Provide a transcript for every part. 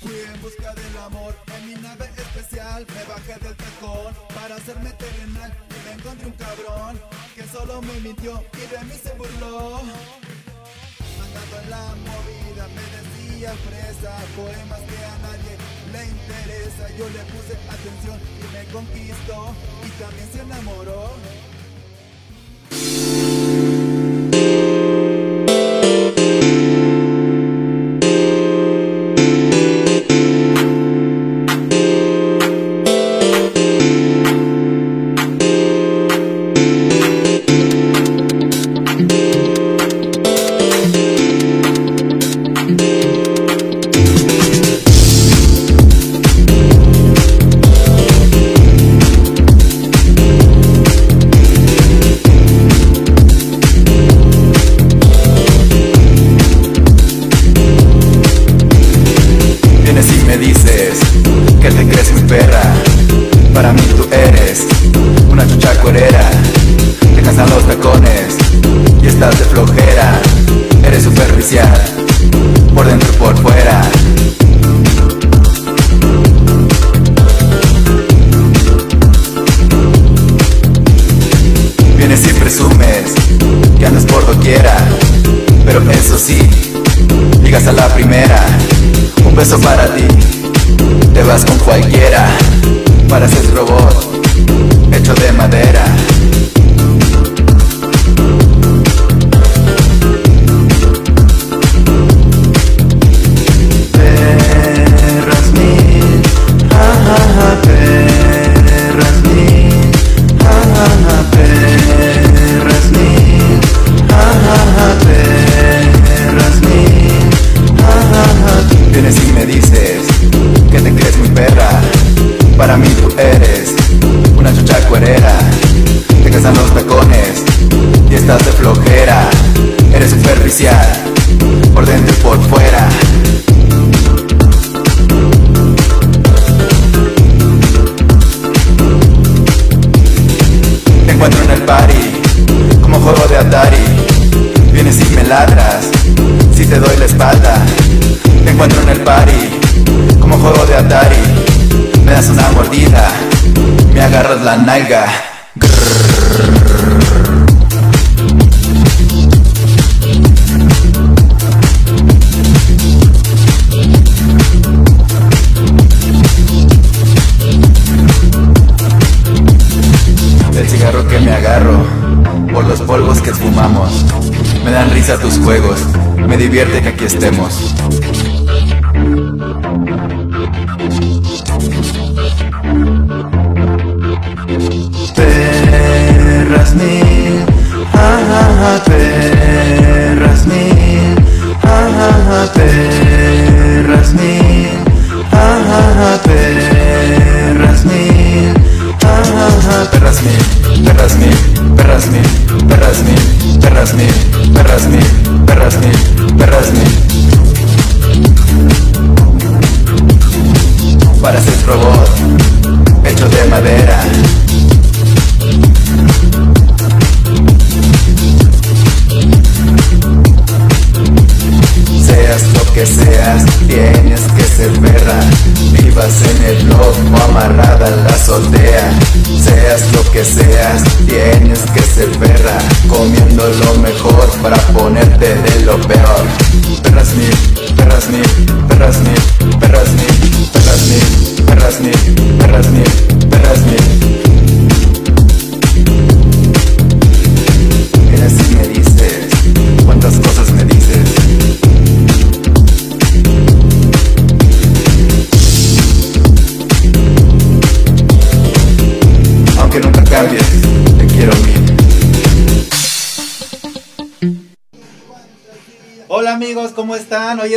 Fui en busca del amor en mi nave especial. Me bajé del tacón para hacerme terrenal. Y me encontré un cabrón que solo me mintió y de mí se burló. Andando en la movida me decía fresa, poemas que a nadie le interesa. Yo le puse atención y me conquistó y también se enamoró.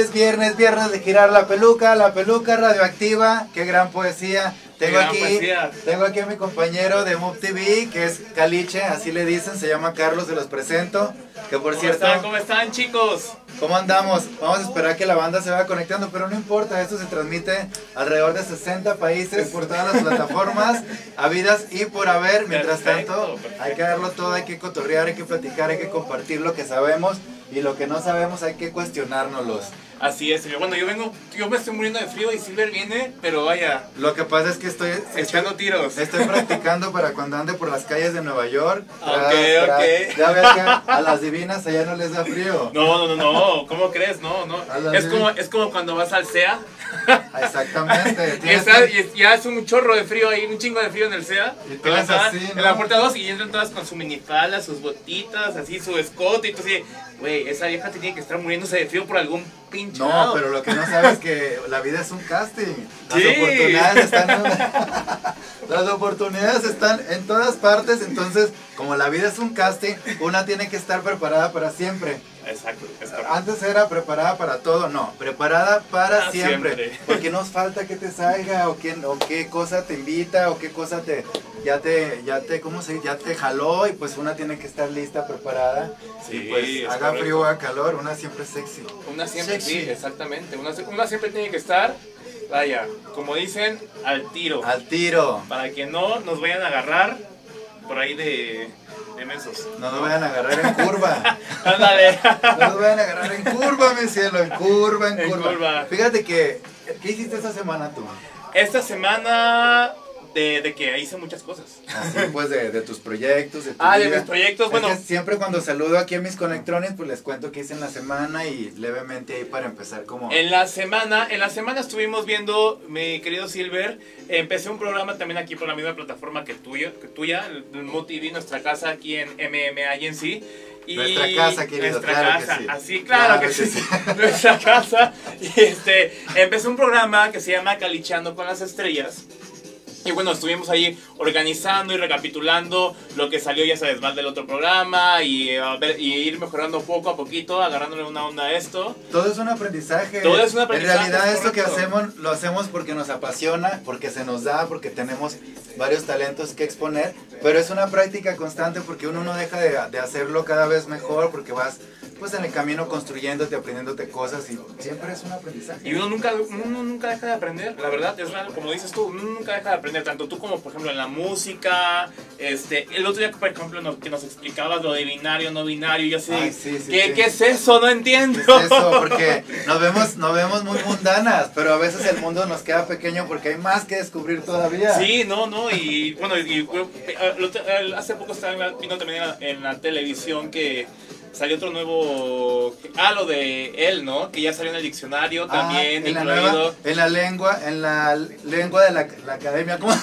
Es viernes, viernes de girar la peluca, la peluca radioactiva, qué gran poesía. Tengo gran aquí, poesía. tengo aquí a mi compañero de Move TV, que es Caliche, así le dicen, se llama Carlos, se los presento. Que por ¿Cómo cierto, están? ¿Cómo están, chicos? ¿cómo andamos? Vamos a esperar que la banda se vaya conectando, pero no importa, esto se transmite alrededor de 60 países por todas las plataformas, habidas y por haber. Mientras Perfecto, tanto, perfecto. hay que darlo todo, hay que cotorrear, hay que platicar, hay que compartir lo que sabemos. Y lo que no sabemos hay que cuestionárnoslos. Así es, bueno, yo vengo, yo me estoy muriendo de frío y Silver viene, pero vaya, Lo que pasa es que estoy, echando estoy, tiros. estoy practicando para cuando ande por las calles de Nueva York. Ok, Tras, tras. ok. Ya ves que a las divinas allá no les da frío. No, no, no, no, ¿cómo crees? No, no. Es como, es como cuando vas al SEA Exactamente. está- que- y ya es un chorro de frío ahí, un chingo de frío en el SEA. Y en, todas así, en ¿no? la puerta 2 y entran todas con su minifalda, sus botitas, así, su escote y tú así, güey, esa vieja tiene que estar muriéndose de frío por algún pinche No, lado. pero lo que no sabes es que la vida es un casting. Las Sí. oportunidades están Las oportunidades están en todas partes, entonces, como la vida es un casting, una tiene que estar preparada para siempre. Exacto. Antes era preparada para todo, no, preparada para Para siempre. siempre. Porque nos falta que te salga o qué, o qué cosa te invita o qué cosa te ya te ya te ¿cómo se ya te jaló y pues una tiene que estar lista, preparada. Sí, y pues es haga correcto. frío o haga calor, una siempre es sexy. Una siempre, Sexy. sí, exactamente. Una, una siempre tiene que estar, vaya, como dicen, al tiro. Al tiro. Para que no nos vayan a agarrar por ahí de, de mensos. No nos vayan a agarrar en curva. Ándale. No nos vayan a agarrar en curva, mi cielo, en curva, en, En curva. curva. Fíjate que ¿qué hiciste esta semana tú? Esta semana de, de que hice muchas cosas. Así pues de, de tus proyectos, de tu Ah, de vida. mis proyectos, Es bueno. que siempre cuando saludo aquí a mis conectrones, pues les cuento qué hice en la semana y levemente ahí para empezar como... En la semana, en la semana estuvimos viendo, mi querido Silver, empecé un programa también aquí por la misma plataforma que tuya, que tuya, el Mood TV, nuestra casa aquí en MM Agency. Y Nuestra casa, querido, Nuestra claro que casa, sí. así, claro, Claro que, que sí. sí. nuestra casa. Y este, empecé un programa que se llama Calichando con las Estrellas. Y bueno, estuvimos ahí organizando y recapitulando lo que salió, ya sabes, mal del otro programa y, eh, a ver, y ir mejorando poco a poquito, agarrándole una onda a esto. Todo es un aprendizaje. Todo es un aprendizaje, En realidad es esto que hacemos lo hacemos porque nos apasiona, porque se nos da, porque tenemos varios talentos que exponer, pero es una práctica constante porque uno no deja de, de hacerlo cada vez mejor, porque vas pues en el camino construyéndote, aprendiéndote cosas y siempre es un aprendizaje. Y uno nunca, uno nunca deja de aprender, la verdad, es real, como dices tú, uno nunca deja de aprender, tanto tú como por ejemplo en la música, este, el otro día por ejemplo no- que nos explicabas lo de binario, no binario, yo así, Ay, sí, sí, ¿qué, sí. ¿qué es eso? No entiendo. ¿Qué es eso? Porque nos vemos, nos vemos muy mundanas, pero a veces el mundo nos queda pequeño porque hay más que descubrir todavía. Sí, no, no, y bueno, y, y, eh, eh, hace poco estaba vino también en la, en la televisión que salió otro nuevo, ah, lo de él, ¿no? Que ya salió en el diccionario Ah, también, en la, incluido. nueva- en la lengua, en la lengua de la, la academia, ¿cómo?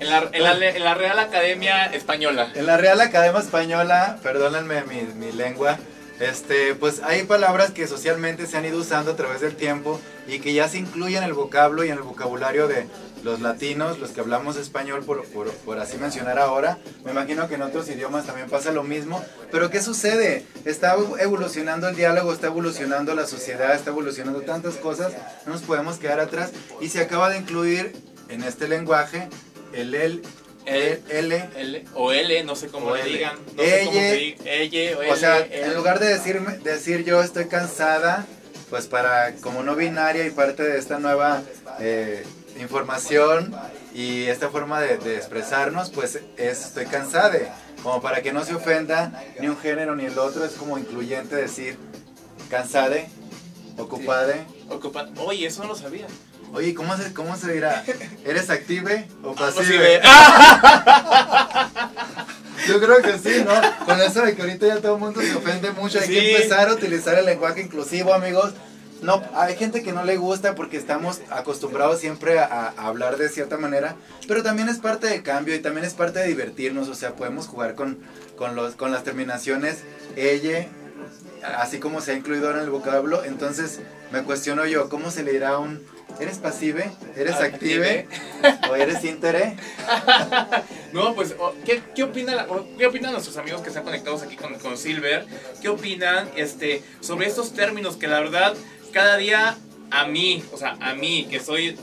En la, en, la, en la Real Academia Española. En la Real Academia Española, perdónenme mi, mi lengua, este, pues hay palabras que socialmente se han ido usando a través del tiempo y que ya se incluyen en el vocablo y en el vocabulario de los latinos, los que hablamos español, por, por, por así mencionar ahora. Me imagino que en otros idiomas también pasa lo mismo. Pero ¿qué sucede? Está evolucionando el diálogo, está evolucionando la sociedad, está evolucionando tantas cosas, no nos podemos quedar atrás. Y se acaba de incluir en este lenguaje el el, el, L L, o L, no sé cómo le L. digan. No sé cómo o L. O sea, L. en lugar de decirme, decir yo estoy cansada, pues para como no binaria y parte de esta nueva eh, información y esta forma de, de expresarnos, pues es estoy cansada. Como para que no se ofenda ni un género ni el otro, es como incluyente decir cansade, ocupade. Ocupa- Oye, eso no lo sabía. Oye, ¿cómo se, ¿cómo se dirá? ¿Eres active o Ah, pasive? pasive. Yo creo que sí, ¿no? Con eso de que ahorita ya todo el mundo se ofende mucho, hay Sí. que empezar a utilizar el lenguaje inclusivo, amigos. No, hay gente que no le gusta porque estamos acostumbrados siempre a, a hablar de cierta manera, pero también es parte del cambio y también es parte de divertirnos, o sea, podemos jugar con, con, los, con las terminaciones ella, así como se ha incluido ahora en el vocablo, entonces me cuestiono yo, ¿cómo se le dirá a un... ¿Eres pasive? ¿Eres active? ¿O eres intere? No, pues, ¿qué, qué, opina la- ¿qué opinan nuestros amigos que están conectados aquí con, con Silver? ¿Qué opinan este, sobre estos términos que la verdad cada día a mí, o sea, a mí que soy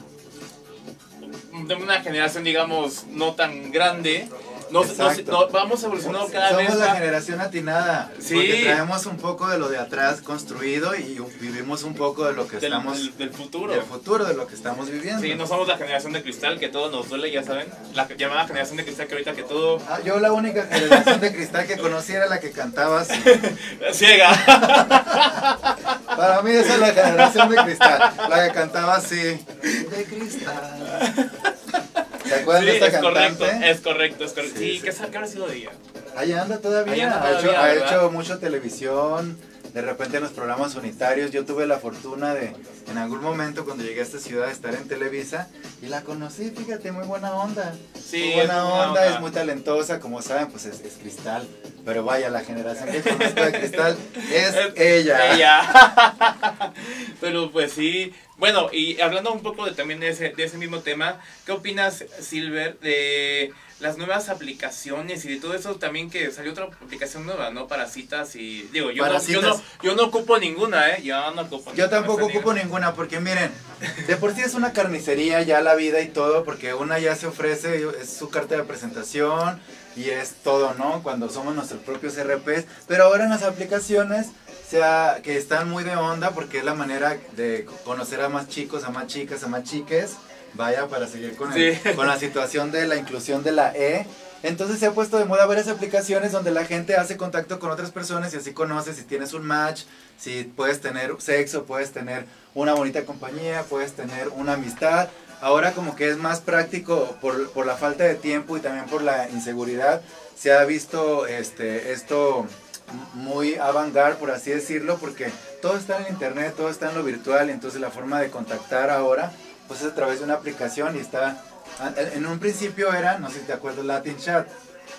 de una generación, digamos, no tan grande, nos- nos- nos vamos evolucionando cada Somos vez la más. generación atinada. Sí. Porque traemos un poco de lo de atrás construido y vivimos un poco de lo que del, estamos. del- del futuro. del futuro, de lo que estamos viviendo. Sí, no somos la generación de cristal que todo nos duele, ya saben. La llamada generación de cristal que ahorita que todo Ah, yo la única generación de cristal que conocí era la que cantaba así. ciega. Para mí esa es la generación de cristal, la que cantaba así. De cristal. ¿Se acuerdan Sí, de esta es correcto, es correcto, es correcto. Sí, Sí, sí. ¿qué, habrá sido de ella? Ahí anda todavía. Anda ha hecho, ha hecho mucho televisión. De repente en los programas unitarios. Yo tuve la fortuna de, en algún momento, cuando llegué a esta ciudad, estar en Televisa. Y la conocí, fíjate, muy buena onda. Sí, muy buena onda, onda. es muy talentosa. Como saben, pues es, es Cristal. Pero vaya, la generación que conozco de Cristal es ella. Ella. Pero pues sí. Bueno, y hablando un poco de, también de ese, de ese mismo tema, ¿qué opinas, Silver, de las nuevas aplicaciones y de todo eso también que salió otra aplicación nueva, ¿no? Para citas y... Digo, yo, no, yo, no, citas. yo no ocupo ninguna, ¿eh? Yo no ocupo Yo ninguna, tampoco ocupo ninguna, porque miren, de por sí es una carnicería ya la vida y todo, porque una ya se ofrece, es su carta de presentación y es todo, ¿no? Cuando somos nuestros propios RPs, pero ahora en las aplicaciones, sea, que están muy de onda, porque es la manera de conocer a más chicos, a más chicas, a más chiques, vaya, para seguir con, el- Sí. con la situación de la inclusión de la E. Entonces se ha puesto de moda varias aplicaciones donde la gente hace contacto con otras personas y así conoces si tienes un match, si puedes tener sexo, puedes tener una bonita compañía, puedes tener una amistad. Ahora como que es más práctico por, por la falta de tiempo y también por la inseguridad. Se ha visto este, esto muy avant-garde, por así decirlo, porque todo está en internet, todo está en lo virtual, entonces la forma de contactar ahora pues es a través de una aplicación y está... En un principio era, no sé si te acuerdas, Latin Chat.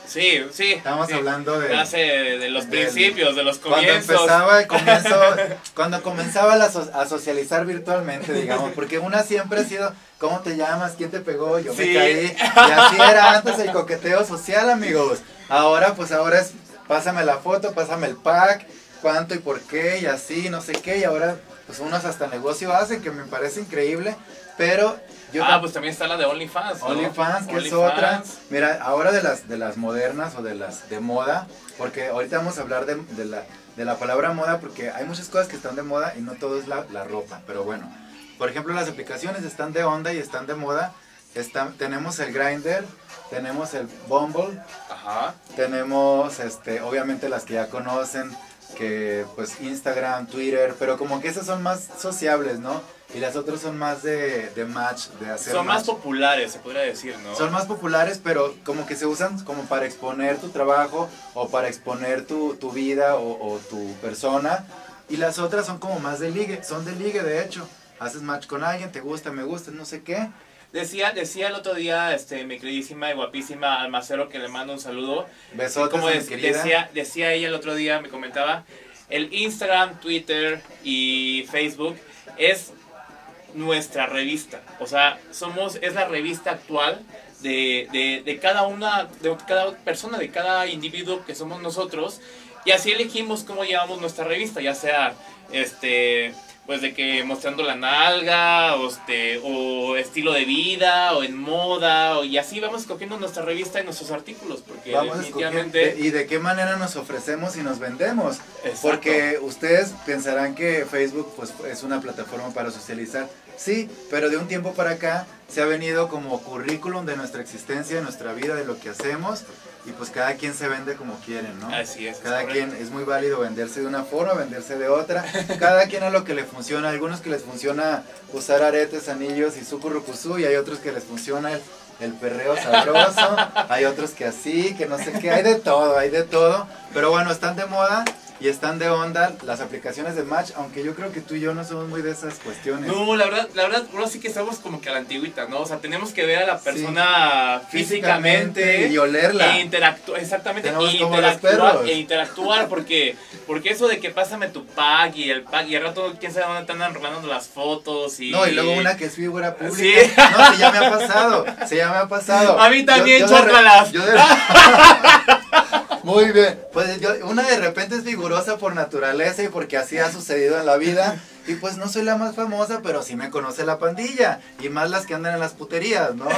Sí, sí. Estábamos sí. hablando de... Hace de los principios, de los Cuando comienzos. empezaba el comienzo, cuando comenzaba la so- a socializar virtualmente, digamos, porque una siempre ha sido, ¿cómo te llamas? ¿Quién te pegó? Yo Sí. me caí. Y así era antes el coqueteo social, amigos. Ahora, pues ahora es, pásame la foto, pásame el pack, cuánto y por qué, y así, no sé qué, y ahora, pues unos hasta negocio hacen, que me parece increíble, pero yo ah, pues también está la de OnlyFans. ¿no? OnlyFans, que es OnlyFans. otra. Mira, ahora de las, de las modernas o de las de moda, porque ahorita vamos a hablar de, de la, de la palabra moda, porque hay muchas cosas que están de moda y no todo es la, la ropa, pero bueno. Por ejemplo, las aplicaciones están de onda y están de moda. Están, tenemos el Grindr, tenemos el Bumble, Ajá. tenemos este, obviamente las que ya conocen, que pues Instagram, Twitter, pero como que esas son más sociables, ¿no? Y las otras son más de, de match, de hacer Son más populares, se podría decir, ¿no? Son más populares, pero como que se usan como para exponer tu trabajo o para exponer tu, tu vida o, o tu persona. Y las otras son como más de ligue, son de ligue de hecho. Haces match con alguien, te gusta, me gusta, no sé qué. Decía, decía el otro día, este, mi queridísima y guapísima Almacero, que le mando un saludo. Besotes, Como querida. decía, decía ella el otro día, me comentaba, el Instagram, Twitter y Facebook es nuestra revista. O sea, somos, es la revista actual de, de, de cada una, de cada persona, de cada individuo que somos nosotros. Y así elegimos cómo llevamos nuestra revista, ya sea este pues de que mostrando la nalga, o, este, o estilo de vida, o en moda, o, y así vamos escogiendo nuestra revista y nuestros artículos, porque Vamos definitivamente... de- y de qué manera nos ofrecemos y nos vendemos. Exacto. Porque ustedes pensarán que Facebook pues, es una plataforma para socializar. Sí, pero de un tiempo para acá se ha venido como currículum de nuestra existencia, de nuestra vida, de lo que hacemos. Y pues cada quien se vende como quiere, ¿no? Así es. Cada quien es muy válido venderse de una forma, venderse de otra. Cada quien a lo que le funciona. Algunos que les funciona usar aretes, anillos y sucurrucusú y hay otros que les funciona el, el perreo sabroso. Hay otros que así, que no sé qué. Hay de todo, hay de todo. Pero bueno, están de moda y están de onda las aplicaciones de match, aunque yo creo que tú y yo no somos muy de esas cuestiones. No, la verdad, la verdad, ahora sí que estamos como que a la antigüita, ¿no? O sea, tenemos que ver a la Sí. persona físicamente, y olerla. e interactuar, exactamente, e interactuar, e interactuar, porque, porque eso de que pásame tu pack y el pack, y al rato quién sabe dónde te andan robando las fotos y... No, y luego una que es figura pública. Sí. No, sí, ya me ha pasado. Sí, ya me ha pasado. A mí también, Yo- yo de chócalas. yo de- Muy bien. Pues yo, una de repente es figurosa por naturaleza y porque así ha sucedido en la vida. Y pues no soy la más famosa, pero sí me conoce la pandilla. Y más las que andan en las puterías, ¿no?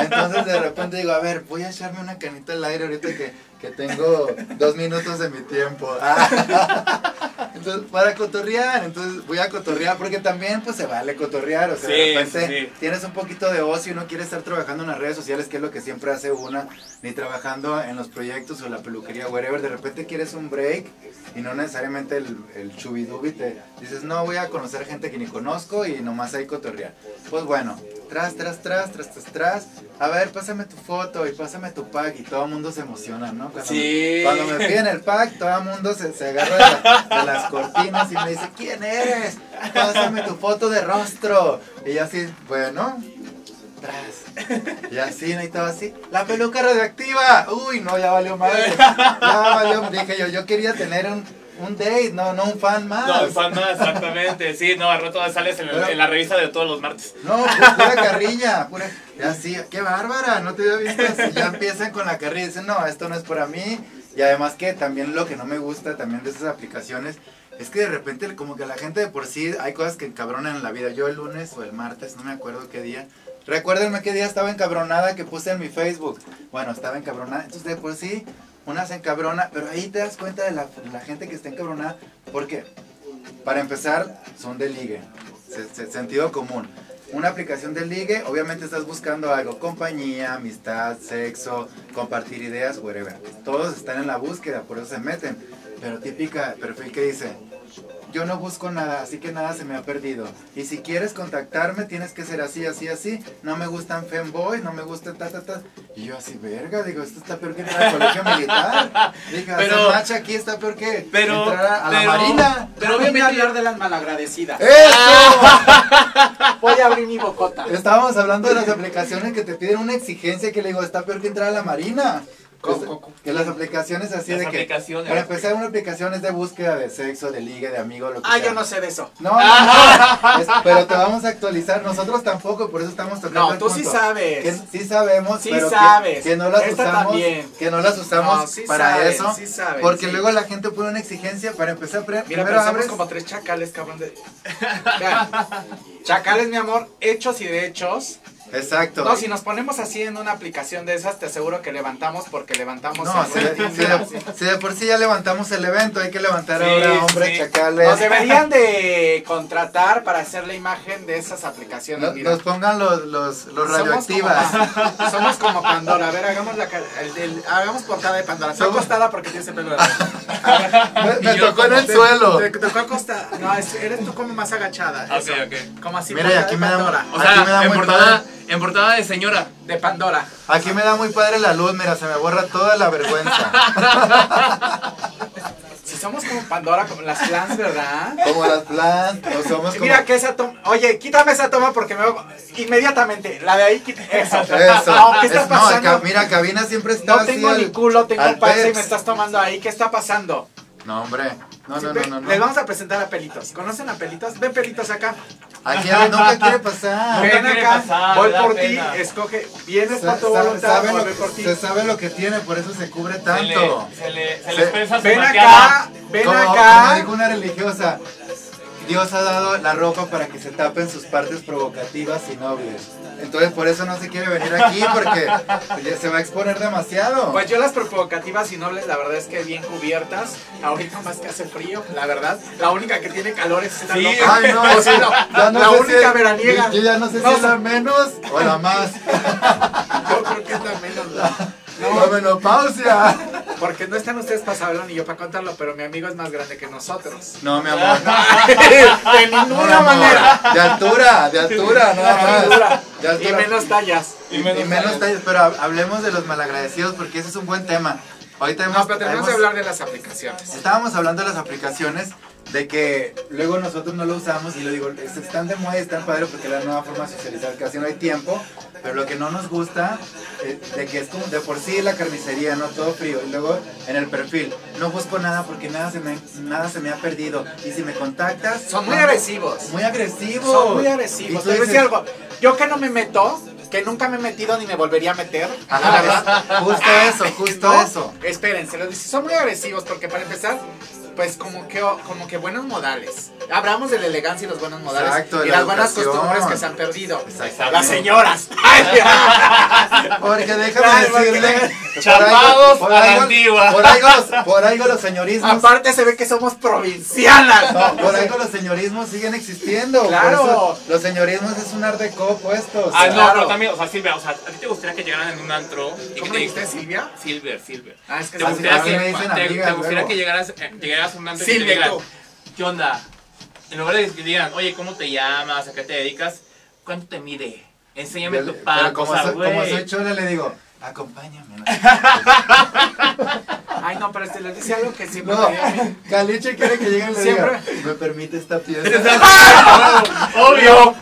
Entonces de repente digo, a ver, voy a echarme una canita al aire ahorita que, que tengo dos minutos de mi tiempo. Entonces, para cotorrear, entonces voy a cotorrear, porque también pues se vale cotorrear, o sea, Sí, de repente sí, tienes un poquito de ocio y no quieres estar trabajando en las redes sociales, que es lo que siempre hace una, ni trabajando en los proyectos o la peluquería, whatever, de repente quieres un break y no necesariamente el, el chubidubi, te dices, no, voy a conocer gente que ni conozco y nomás ahí cotorrear. Pues bueno, tras, tras, tras, tras, tras, tras, a ver, pásame tu foto y pásame tu pack y todo el mundo se emociona, ¿no? Cuando, Sí. me, cuando me piden el pack, todo el mundo se, se agarra de, la- de las cortinas y me dice, ¿quién eres? Pásame tu foto de rostro. Y yo así, bueno, tras. Y así, ¿no? y todo así. La peluca radioactiva. Uy, no, ya valió madre. Ya valió. Dije yo, yo quería tener un, un date, no, no un fan más. No, fan no, exactamente. Sí, no, al rato sales en, el- Pero- en la revista de todos los martes. No, pu- pura carrilla, pura, ya sí, qué bárbara, no te había visto así, ya empiezan con la carrilla, dicen, no, esto no es para mí, y además que también lo que no me gusta también de esas aplicaciones, es que de repente como que la gente de por sí, hay cosas que encabronan en la vida, yo el lunes o el martes, no me acuerdo qué día, recuérdenme qué día estaba encabronada que puse en mi Facebook, bueno, estaba encabronada, entonces de por sí, una se encabrona, pero ahí te das cuenta de la, gente que está encabronada, porque para empezar, son de ligue. Se- se- sentido común. Una aplicación de ligue, obviamente estás buscando algo, compañía, amistad, sexo, compartir ideas, whatever. Todos están en la búsqueda, por eso se meten. Pero típica perfil que dice, yo no busco nada, así que nada se me ha perdido. Y si quieres contactarme, tienes que ser así, así, así. No me gustan femboys, no me gusta ta, ta, ta. Y yo así, verga, digo, esto está peor que entrar al colegio militar. Dije, Pero- hacer aquí está peor que pero- entrar a, la pero- marina. Pero Pero voy a hablar de las malagradecidas. ¡Eso! Voy a abrir mi bocota. Estábamos hablando de las aplicaciones que te piden una exigencia que le digo, está peor que entrar a la marina. ¿Cómo, Este, que las aplicaciones así Las de que... aplicaciones. Para empezar, una aplicación es de búsqueda de sexo, de ligue, de amigo, lo que Ah, sea. yo no sé de eso. No, no, no. Es- pero te vamos a actualizar. Nosotros tampoco, por eso estamos tocando No, el tú sí sabes. Que sí sabemos, Sí pero que- sabes. Que, no las Esta usamos, también. que no las usamos No, sí para saben, eso. sí saben, porque sí. luego la gente pone una exigencia para empezar. Mira, primero abres. como tres chacales, cabrón. De... Chacales, mi amor, hechos y derechos. Exacto. No, si nos ponemos así en una aplicación de esas, te aseguro que levantamos porque levantamos No, el si de, si de- si de por sí ya levantamos el evento, hay que levantar Sí, ahora hombres sí. chacales. Nos deberían de contratar para hacer la imagen de esas aplicaciones. Nos, mira. nos pongan los, los, los Somos radioactivas. como, somos como Pandora. A ver, hagamos la ca- el, el- hagamos portada de Pandora. Estoy Somos- acostada porque tienes el pelo. Me, me tocó en el Te- suelo. Te, te tocó acostada. No, es- eres tú como más agachada. Ok, eso. ok. Como así. Mira, y aquí me da- Pandora. O Aquí me da sea, en muy portada, en portada de señora. De Pandora. Aquí me da muy padre la luz, mira, se me borra toda la vergüenza. Si somos como Pandora, como las clans, ¿verdad? Como las plantas, o somos como... Mira que esa toma. Oye, quítame esa toma porque me. Inmediatamente. La de ahí, quita. Eso. Eso. No, ¿qué está Es- no, pasando? ca- mira, cabina siempre está No tengo al- ni culo, tengo panza y me estás tomando ahí. ¿Qué está pasando? No, hombre. No, no, no, no. Les vamos a presentar a Pelitos. ¿Conocen a Pelitos? Ven Pelitos acá. Aquí a- nunca quiere pasar. Ven acá. pasar, voy por ti. Escoge. Vienes por tu voluntad. sabe voy lo, por ti. se sabe lo que tiene, por eso se cubre Se le, tanto. se le, se Se- le expresa su Ven acá. Ven como, como acá. dijo una religiosa, Dios ha dado la ropa para que se tapen sus partes provocativas y nobles. Entonces por eso no se quiere venir aquí porque ya se va a exponer demasiado. Pues yo las provocativas y nobles, la verdad es que bien cubiertas. Ahorita más que hace frío, la verdad. La única que tiene calor es esta Sí. loca. Ay, no, O sea, sí, la, ya no la sé si única es- veraniega. Yo ya no sé No, si es la menos o la más. Yo creo que es la menos. la- La No, menopausia. Porque no están ustedes para saberlo ni yo para contarlo, pero mi amigo es más grande que nosotros. No, mi amor. de ninguna manera. De altura, de altura, nada más. De Y altura. menos tallas. Y menos, tallas, pero hab- hablemos de los malagradecidos porque ese es un buen tema. Ahorita hemos, No, pero tenemos que hablar de las aplicaciones. Estábamos hablando de las aplicaciones, de que luego nosotros no lo usamos y lo digo, es- están de moda y están padre porque es la nueva forma de socializar, casi no hay tiempo, pero lo que no nos gusta, eh, de que es como de por sí la carnicería, no todo frío, y luego en el perfil, no busco nada porque nada se me, nada se me ha perdido, y si me contactas... Son muy no, agresivos. Muy agresivos. Son muy agresivos. Te voy a decir algo. Yo que no me meto, que nunca me he metido ni me volvería a meter. Ajá, la verdad. justo eso, justo No, eso. Esperen, se los dice. Son muy agresivos porque para empezar pues como que, como que buenos modales. Hablamos de la elegancia y los buenos modales. Exacto, y la las buenas educación. costumbres que se han perdido. Exacto. Las señoras. Porque déjame decirle. Chapados por a la algo- antigua. Por algo los, por algo los señorismos. Aparte se ve que somos provincianas. No, por algo los señorismos siguen existiendo. por Claro. eso los señorismos es un art deco puesto. o Ah, sea, no, Claro. pero también, o sea, Silvia, o sea, ¿a ti te gustaría que llegaran en un antro? y que ¿Cómo te dijiste, Silvia? Silver, Silver. Ah, es que ¿Te gustaría, que, me dicen te- amiga, te gustaría que llegaras, eh, llegaras y que te digan. ¿qué onda? En lugar de que digan, oye, ¿cómo te llamas? ¿A qué te dedicas? ¿Cuánto te mide? Enséñame tu pan, como, soy, como güey. soy chola, le digo, acompáñame. ¿no? Ay, no, pero este les dice algo que siempre No, me. Caliche quiere que llegue y le Siempre. diga, ¿me permite esta pieza? Obvio.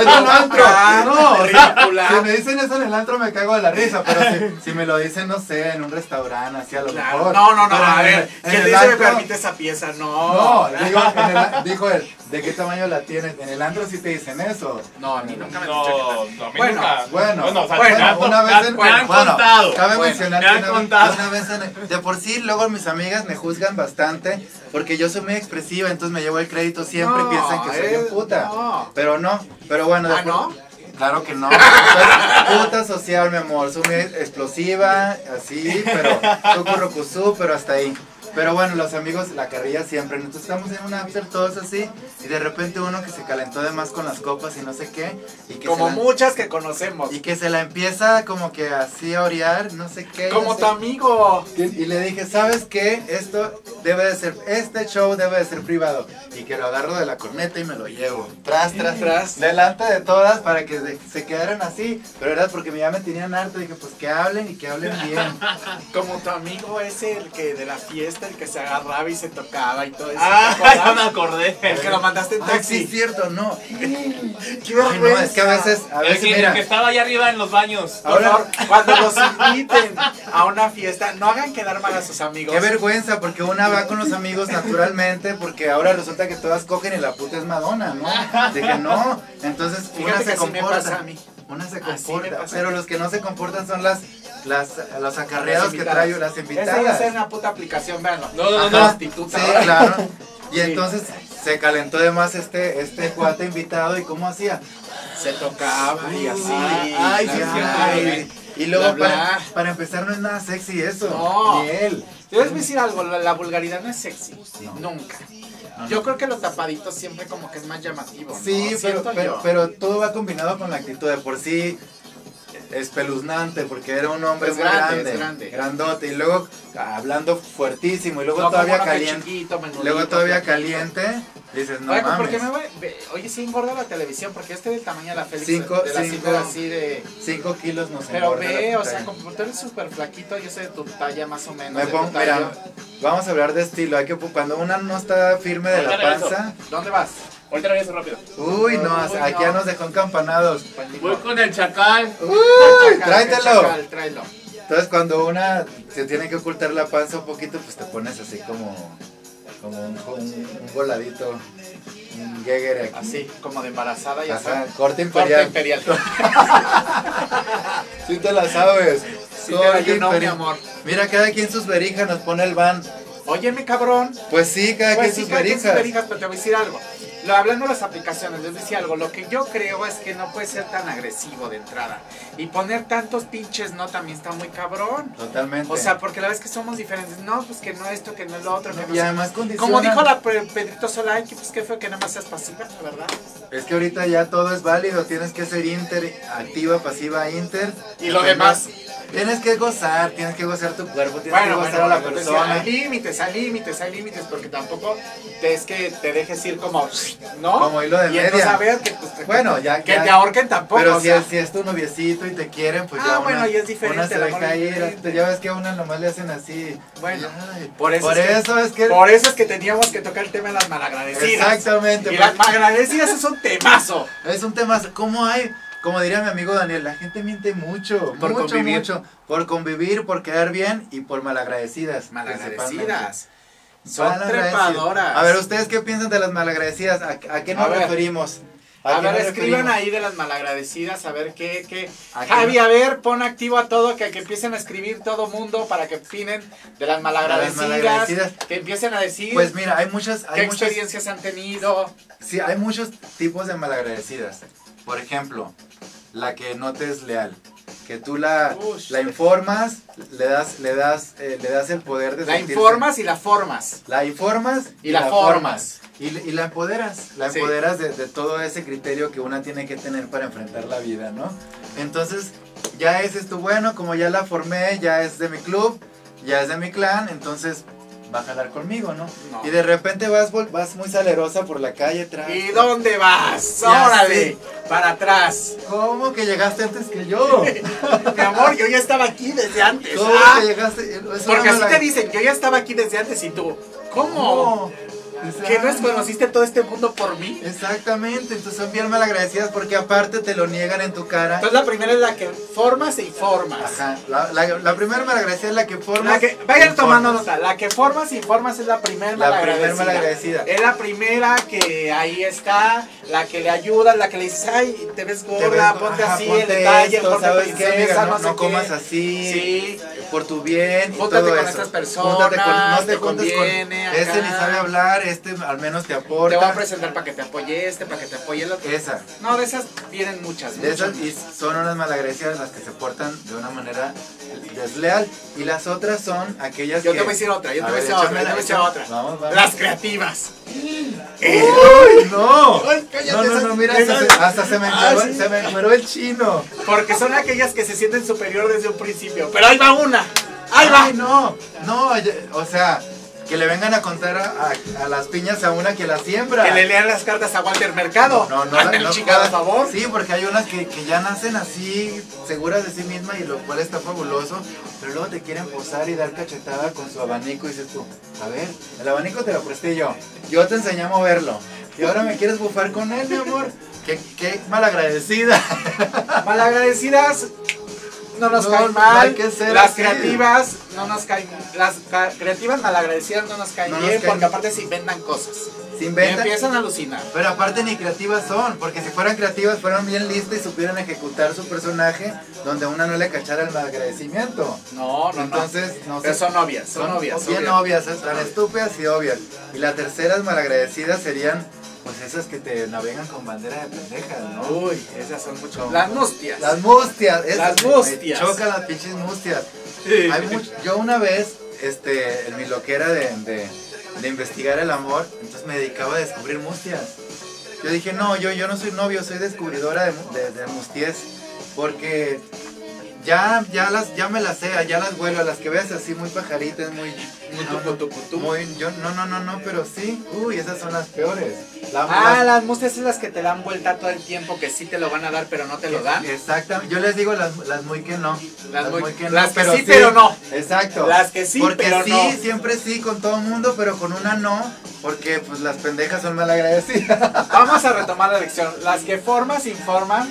Es un antro. No, o sea, Ridícula. si me dicen eso en el antro me cago de la risa, pero si, si me lo dicen, no sé, en un restaurante, así a lo Claro. mejor. No, no, no, a ver, ¿quién dice me antro- permite esa pieza? No. No, digo, en el- dijo él, ¿de qué tamaño la tienes? En el antro sí te dicen eso. No, a mí nunca me han No, dicho no, a mí Bueno, nunca. Bueno, bueno, o sea, bueno, me han, una me vez en- me han bueno, contado. Cabe Bueno, mencionar me que una, contado. una vez en- de por sí luego mis amigas me juzgan bastante porque yo soy muy expresiva, entonces me llevo el crédito siempre No, piensan que soy eh, un puta. no. Pero no, pero bueno, ¿Ah, no? Claro que no. Soy puta social, mi amor. Soy muy explosiva, así, pero soy currucuzú, pero hasta ahí. Pero bueno, los amigos, la carrilla siempre. Entonces estamos en un after todos así, y de repente uno que se calentó de más con las copas y no sé qué, y que, Como la, muchas que conocemos. y que se la empieza como que así a orear, no sé qué. Como no sé- tu amigo. y le dije, ¿sabes qué? Esto debe de ser, este show debe de ser privado. Y que lo agarro de la corneta y me lo llevo. Tras, tras, Tras. Delante de todas para que se, se quedaran así. Pero era porque ya me tenían harto. Dije, pues que hablen y que hablen bien. Como tu amigo ese, el que de la fiesta, el que se agarraba y se tocaba y todo eso. Ah, ya me acordé. El que lo mandaste en Ay, sí, taxi. es cierto, no. ¡Qué Ay, vergüenza! no, es que a veces, a El veces, que, el mira. que estaba allá arriba en los baños. Por Ahora- favor, cuando los inviten a una fiesta, no hagan quedar mal a sus amigos. Qué vergüenza, porque una va con los amigos naturalmente, porque ahora resulta que todas cogen y la puta es Madonna, ¿no? Dije, no, entonces una se que comporta. pasa a mí. Una se comporta, pero los que no se comportan son las, las los acarreados Las que traigo, las Esa invitadas. ya es una puta aplicación, véanlo. No, no, no, Ajá, no. prostituta. Sí, ahora. claro. Y Sí. entonces se calentó de más este, este cuate invitado y cómo hacía. Se tocaba y así. Ay, sí, ay. bla. Y luego Bla, bla. Para, para empezar no es nada sexy eso. No. Ni él. Yo les voy a decir algo, la, la vulgaridad no es sexy. Nunca. Yo creo que lo tapadito siempre como que es más llamativo. ¿no? Sí, pero, pero todo va combinado con la actitud de por sí espeluznante porque era un hombre Es muy grande, grande, es grande. grandote y luego hablando fuertísimo y luego No, todavía caliente chiquito, luego todavía caliente dices no Oye, ¿por mames qué me voy? Oye, sí engorda la televisión, porque estoy del tamaño de la Félix. Cinco- de la cinco- así de... cinco kilos nos Pero engorda ve, la o sea, como tú eres súper flaquito, yo soy de tu talla más o menos. me pongo mira vamos a hablar de estilo hay que cuando una no está firme de la Ahorita regreso. panza ¿Dónde vas? Ahorita regreso rápido. uy no Uy, aquí no. ya nos dejó encampanados Voy con el chacal. uy Chacal, tráetelo chacal, tráelo. Entonces cuando una se tiene que ocultar la panza un poquito, pues te pones así como, como un, un, un voladito, un Geiger aquí. Así, como de embarazada y así. Ajá, corte Corte imperial. imperial. Sí te la sabes. Sí te Corte la llenó, mi imperial. amor. Mira, cada quien sus verijas nos pone el van. Óyeme, cabrón. Pues sí, cada Pues quien sí, sus cada quien sus verijas. verijas, pero te voy a decir algo. Lo, hablando de las aplicaciones, les voy a decir algo. Lo que yo creo es que no puede ser tan agresivo de entrada. Y poner tantos pinches no también está muy cabrón. Totalmente. O sea, porque la vez que somos diferentes, no, pues que no esto, que no lo otro, que no y además condicionan. Como dijo la Pe- Pedrito Solay, que pues que fue que nada más seas pasiva, la verdad. Es que ahorita ya todo es válido. Tienes que ser inter, activa, pasiva, inter. Y lo demás. Tienes que gozar, tienes que gozar tu cuerpo, tienes Bueno, que gozar bueno, a la persona. hay límites, hay límites, hay límites, porque tampoco es que te dejes ir como, ¿no? Como hilo de y media. que, pues, Bueno, ya- que ya- te ahorquen tampoco. Pero o si, es, si es tu noviecito y te quieren, pues Ah, ya bueno, una, y es diferente, una se deja ir. Ya ves que a una nomás le hacen así. Bueno, Ay, por eso, por es, que, eso es que... por eso es que teníamos que tocar el tema de las malagradecidas. Exactamente. Y las malagradecidas es un temazo. Es un tema, ¿cómo hay? Como diría mi amigo Daniel, la gente miente mucho, Por mucho, convivir. mucho. Por convivir, por quedar bien y por malagradecidas. Malagradecidas. Son trepadoras. A ver, ¿ustedes qué piensan de las malagradecidas? ¿A, a qué nos A referimos? ¿A A qué ver, escriban referimos? ahí de las malagradecidas, a ver qué, qué. ¿A qué Javi, a ver, pon activo a todo, que, que empiecen a escribir todo mundo para que opinen de las malagradecidas, malagradecidas. que empiecen a decir Pues mira, hay muchas, qué hay muchas, experiencias han tenido. sí, hay muchos tipos de malagradecidas. Por ejemplo, la que no te es leal, que tú la, Ush. la informas, le das, le das, eh, le das el poder de La sentirse- informas y la formas. La informas Y la formas. Y, y la empoderas. La Sí. empoderas de, de todo ese criterio que una tiene que tener para enfrentar la vida, ¿no? Entonces, ya es tu bueno, como ya la formé, ya es de mi club, ya es de mi clan, entonces va a jalar conmigo, ¿no? No. Y de repente vas, vas muy salerosa por la calle atrás. ¿Y dónde vas? Órale. Para atrás. ¿Cómo que llegaste antes que yo? Mi amor, yo ya estaba aquí desde antes. ¿Cómo Ah, que llegaste? Es una porque así mala- te dicen, yo ya estaba aquí desde antes y tú. ¿Cómo? ¿Cómo? ¿Que no Exacto. conociste todo este mundo por mí? Exactamente, entonces son bien malagradecidas porque aparte te lo niegan en tu cara. Entonces la primera es la que formas e informas. Ajá, la, la, la primera malagradecida es la que forma. La que, vayan tomando nota, la que formas y informas es la primera La malagradecida. malagradecida. Es la primera que ahí está, la que le ayuda, la que le dices, ay, te ves Te gorda, ponte ajá, así, ponte el detalle, esto, ponte ¿sabes qué, princesa, amiga? No, no comas así. Sí. Por tu bien y Júntate con eso. estas personas, Júntate con- no te, te conviene, con acá. ni sabe hablar, este al menos te Te aporta. voy a presentar para que te apoye este, para que te apoye el otro. Esa. No, de esas vienen muchas. De esas y son unas malagradecidas las que se portan de una manera desleal y las otras son aquellas Yo que te voy a decir otra, yo te voy a decir otra, yo te voy a decir otra. Vamos, vamos. Las creativas. ¡Uy, no! Ay, cállate, No, no, no, mira, hasta se, hasta se me Ah, sí. se me encueró el chino. Porque son aquellas que se sienten superior desde un principio. Pero ahí va una. Ahí va. Ay, no, no, o sea, que le vengan a contar a, a- a las piñas a una que las siembra. Que le lean las cartas a Walter Mercado. No, no, no, no, favor. Sí, porque hay unas que, que ya nacen así, seguras de sí mismas y lo cual está fabuloso, pero luego te quieren posar y dar cachetada con su abanico y dices tú, a ver, el abanico te lo presté yo, yo te enseñé a moverlo y ahora me quieres bufar con él, mi amor. Qué, qué malagradecida. Malagradecidas no nos No, caen mal. que ser las así. creativas no nos caen. Las creativas malagradecidas no nos caen No nos bien caen- porque aparte se inventan cosas. Se Y inventan, empiezan a alucinar. pero aparte ni creativas son, porque si fueran creativas fueran bien listas y supieran ejecutar su personaje donde una no le cachara el malagradecimiento. No, no, Entonces, no. no Pero son obvias, son, obvias. Bien obvias. obvias, tan estúpidas y obvias. Y las terceras malagradecidas serían, pues esas que te navegan con bandera de pendejas, ¿no? Uy, esas son muchas. Como- Las mustias. Las mustias, esas Las mustias. Me chocan las pinches mustias. Sí. Hay yo una vez, este, en mi loquera de, de, de investigar el amor, entonces me dedicaba a descubrir mustias. Yo dije, no, yo, yo no soy novio, soy descubridora de, de, de musties, porque ya, ya, las, ya me las sé, ya las vuelo, a las que veas así muy pajaritas, muy... Muy no, tucu, tucu, tucu. muy- yo, no, no, no, no, pero sí, uy, esas son las peores. La- Ah, las- las mustias son las que te dan vuelta todo el tiempo, que sí te lo van a dar, pero no te lo dan. Exactamente, yo les digo las, las muy que no. Las muy- que las que sí, pero no. Exacto. Las que sí, porque pero sí, no. siempre sí con todo el mundo, pero con una no, porque pues las pendejas son malagradecidas. Vamos a retomar la lección. Las que formas informan.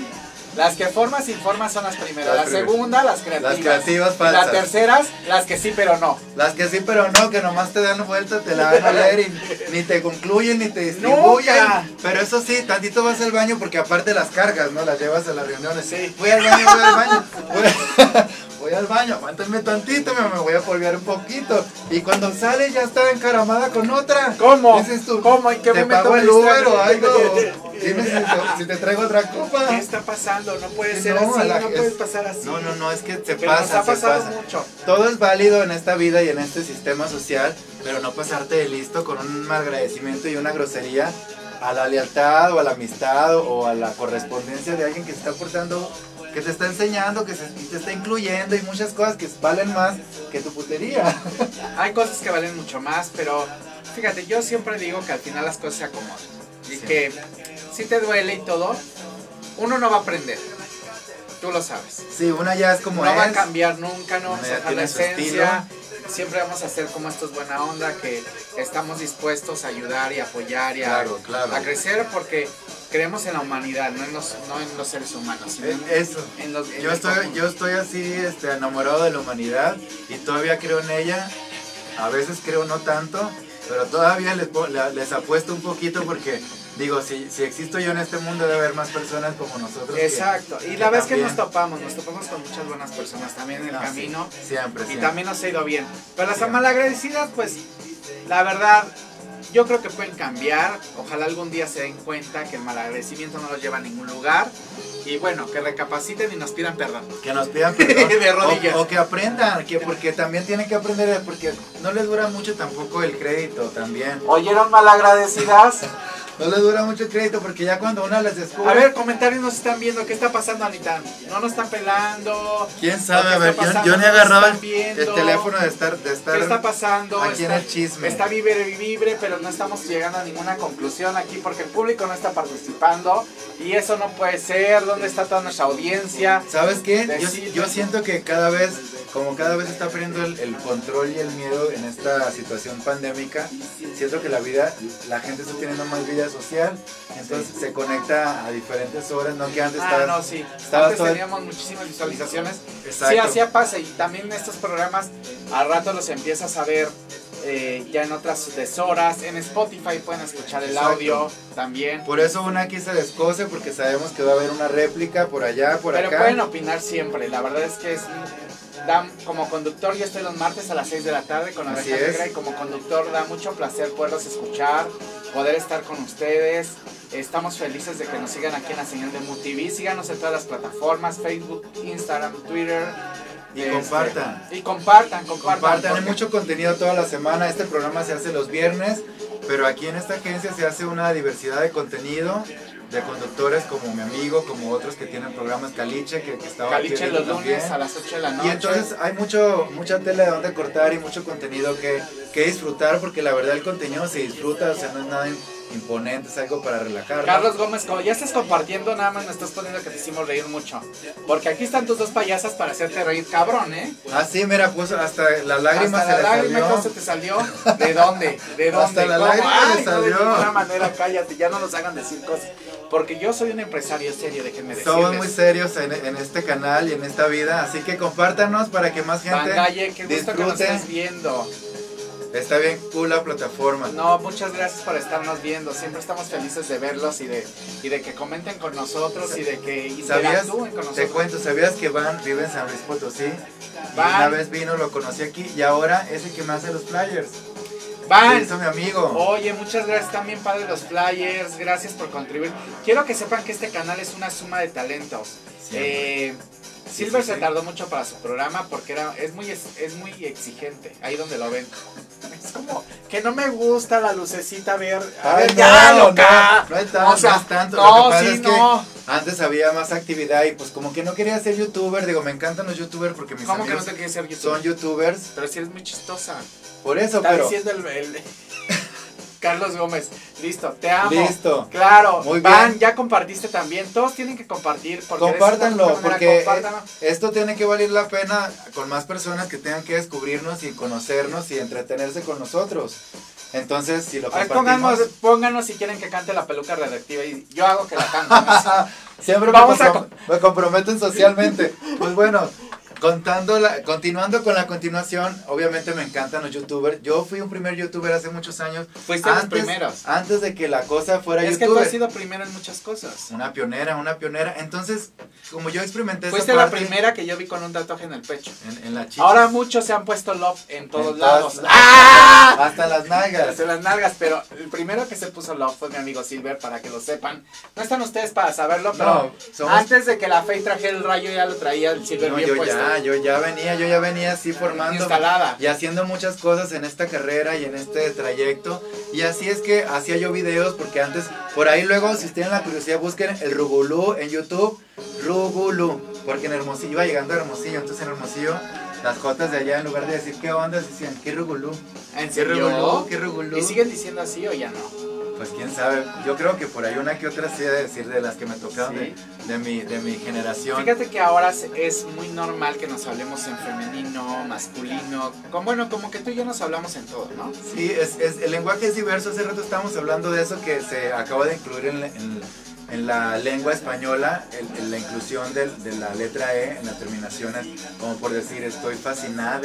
Las que formas informan son las primeras. La primeras. segunda, las creativas. Las creativas falsas. Las terceras, las que sí, pero no. Las que sí, pero no, que nomás te dan vuelta, te la van a leer y ni te concluyen ni te distribuyen. Nunca. Pero eso sí, tantito vas al baño porque aparte las cargas, ¿no? Las llevas a las reuniones. Sí. Voy al baño, voy al baño. Voy, voy al baño, aguántame tantito, me, me voy a polvear un poquito. Y cuando sale ya está encaramada con otra. ¿Cómo? Dices tú, ¿Cómo? ¿En qué te momento pago me el Uber o algo. Dime si te, si te traigo otra copa. ¿Qué está pasando? No puede ser no, así, la- no puede pasar así. No, no, no, es que se Pero nos pasa, ha se pasado pasa. mucho. Todo es válido en esta vida y en este sistema social, pero no pasarte de listo con un malagradecimiento y una grosería a la lealtad o a la amistad o a la correspondencia de alguien que se está aportando, que te está enseñando, que se, te está incluyendo y muchas cosas que valen más que tu putería. Hay cosas que valen mucho más, pero fíjate, yo siempre digo que al final las cosas se acomodan. Y Sí. que si te duele y todo, uno no va a aprender. Tú lo sabes. Sí, una ya es como no va a cambiar nunca, no vamos a dejar la. Siempre vamos a ser como estos buena onda, que estamos dispuestos a ayudar y apoyar y a, Claro, a crecer porque creemos en la humanidad, no en los, no en los seres humanos. sino en- Eso. en los- Yo estoy, yo estoy así este, enamorado de la humanidad y todavía creo en ella. A veces creo no tanto, pero todavía les, les apuesto un poquito porque digo, si, si existo yo en este mundo debe haber más personas como nosotros. que- Exacto. Y que la vez que nos topamos, nos topamos con muchas buenas personas también en el No, sí, camino. siempre, Y siempre. también nos ha ido bien. Pero las malagradecidas, pues, la verdad, yo creo que pueden cambiar. Ojalá algún día se den cuenta que el malagradecimiento no los lleva a ningún lugar. Y bueno, que recapaciten y nos pidan perdón. Que nos pidan perdón. De rodillas. O, o que aprendan, que porque también tienen que aprender, porque no les dura mucho tampoco el crédito también. ¿Oyeron malagradecidas? No les dura mucho el crédito porque ya cuando una les descubre... A ver, comentarios nos están viendo. ¿Qué está pasando, Anita? No nos están pelando. ¿Quién sabe? A ¿Qué ver, yo, yo ni he ¿No nos agarrado están el, teléfono de estar... De estar ¿Qué está pasando? aquí en Está- el chisme. Está vibre y vibre, pero no estamos llegando a ninguna conclusión aquí porque el público no está participando y eso no puede ser. ¿Dónde está toda nuestra audiencia? ¿Sabes qué? Yo, yo siento que cada vez, como cada vez está perdiendo el, el control y el miedo en esta situación pandémica, siento que la vida, la gente está teniendo más vida social, entonces se conecta a diferentes horas, no que antes Ah, estabas- no, sí. Antes todo teníamos muchísimas visualizaciones. Exacto. Sí, hacía pasa y también estos programas al rato los empiezas a ver eh, ya en otras deshoras. En Spotify pueden escuchar el Exacto. audio también. Por eso una aquí se descose, porque sabemos que va a haber una réplica por allá, por Pero acá. pueden opinar siempre. La verdad es que es da, como conductor yo estoy los martes a las 6 de la tarde con la negra y como conductor da mucho placer poderlos escuchar, poder estar con ustedes. Estamos felices de que nos sigan aquí en la señal de MUTV. Síganos en todas las plataformas, Facebook, Instagram, Twitter. Y Este, compartan. Y compartan, compartan. Compartan, hay porque- mucho contenido toda la semana. Este programa se hace los viernes, pero aquí en esta agencia se hace una diversidad de contenido de conductores como mi amigo, como otros que tienen programas Caliche, que, que estaba aquí Caliche ahorita los lunes a las 8 de la noche. Y entonces hay mucho, mucha tela de donde cortar y mucho contenido que, que disfrutar, porque la verdad el contenido se disfruta, o sea, no es nada imponente, es algo para relajar. Carlos Gómez, como ya estás compartiendo, nada más me estás poniendo que te hicimos reír mucho. Porque aquí están tus dos payasas para hacerte reír, cabrón, ¿eh? Ah, sí, mira, pues hasta la lágrima Hasta se la lágrima salió. ¿cómo se te salió. ¿De dónde? ¿De dónde? Hasta la lágrima Ay, no, salió. de ninguna manera, cállate, ya no nos hagan decir cosas. Porque yo soy un empresario serio, déjenme decirles. Somos muy serios en, en este canal y en esta vida, así que compártanos para que más gente Bangaye, qué gusto que nos disfrute. estés viendo. Está bien cool la plataforma. No, muchas gracias por estarnos viendo. Siempre estamos felices de verlos y de, y de que comenten con nosotros y de que ¿Sabías? interactúen con Te nosotros. cuento, ¿sabías que Van vive en San Luis Potosí? Y Van. una vez vino, lo conocí aquí y ahora es el que me hace los flyers. Van, Eso mi amigo. Oye, muchas gracias también, padre, los flyers. Gracias por contribuir. Quiero que sepan que este canal es una suma de talentos. Eh, Silver sí, se sí. tardó mucho para su programa porque era es muy es, es muy exigente. Ahí donde lo ven. Es como que no me gusta la lucecita ver. A Ay, ver, ya, no, loca. no, no es tanto, O sea, no es tanto. no, Lo que pasa sí, es que no. antes había más actividad y pues como que no quería ser youtuber. Digo, me encantan los youtubers porque mis ¿Cómo que no te ser youtuber? son youtubers. Pero si eres muy chistosa. Por eso, Está pero... diciendo el, el- Carlos Gómez. Listo, te amo. Listo. Claro, Muy Van, bien. ya compartiste también. Todos tienen que compartir. porque Compártanlo, manera, porque compártanlo. esto tiene que valer la pena con más personas que tengan que descubrirnos y conocernos y entretenerse con nosotros. Entonces, si lo A compartimos... pónganos, pónganos si quieren que cante la peluca redactiva y yo hago que la canten. Siempre Vamos me, a comprom- me comprometen socialmente. Pues bueno, contando la, continuando con la continuación, obviamente me encantan los youtubers. Yo fui un primer youtuber hace muchos años. Fuiste de los primeros. Antes de que la cosa fuera es que tú has sido primero en muchas cosas. Una pionera, una pionera. Entonces, como yo experimenté Fuiste esa la primera que yo vi con un tatuaje en el pecho. en, en la chicha. Ahora muchos se han puesto love en todos En lados. todas- ¡Ah! Hasta las nalgas. Hasta las nalgas, pero el primero que se puso love fue mi amigo Silver, para que lo sepan. No están ustedes para saberlo, pero No, somos- antes de que la Fey trajera el rayo ya lo traía el Silver No, bien puesto. ya, yo ya venía, yo ya venía así formando Instalada. y haciendo muchas cosas en esta carrera y en este trayecto. Y así es que hacía yo videos porque antes, por ahí luego, si tienen la curiosidad, busquen el Rugulú en YouTube. Rugulú, porque en Hermosillo iba llegando a Hermosillo, entonces en Hermosillo las jotas de allá en lugar de decir qué onda, decían qué Rugulú. ¿En ¿Qué? Rugulú? ¿Qué Rugulú? ¿Y siguen diciendo así o ya no? Pues quién sabe, yo creo que por ahí una que otra sí he de decir de las que me tocaron Sí. de, de mi, de mi generación. Fíjate que ahora es muy normal que nos hablemos en femenino, masculino. Con, bueno, como que tú y yo nos hablamos en todo, ¿no? Sí, es, es- el lenguaje es diverso. Hace rato estábamos hablando de eso que se acaba de incluir en, la- en- en la lengua española, el- en la inclusión del- de, la letra E en las terminaciones, como por decir estoy fascinada,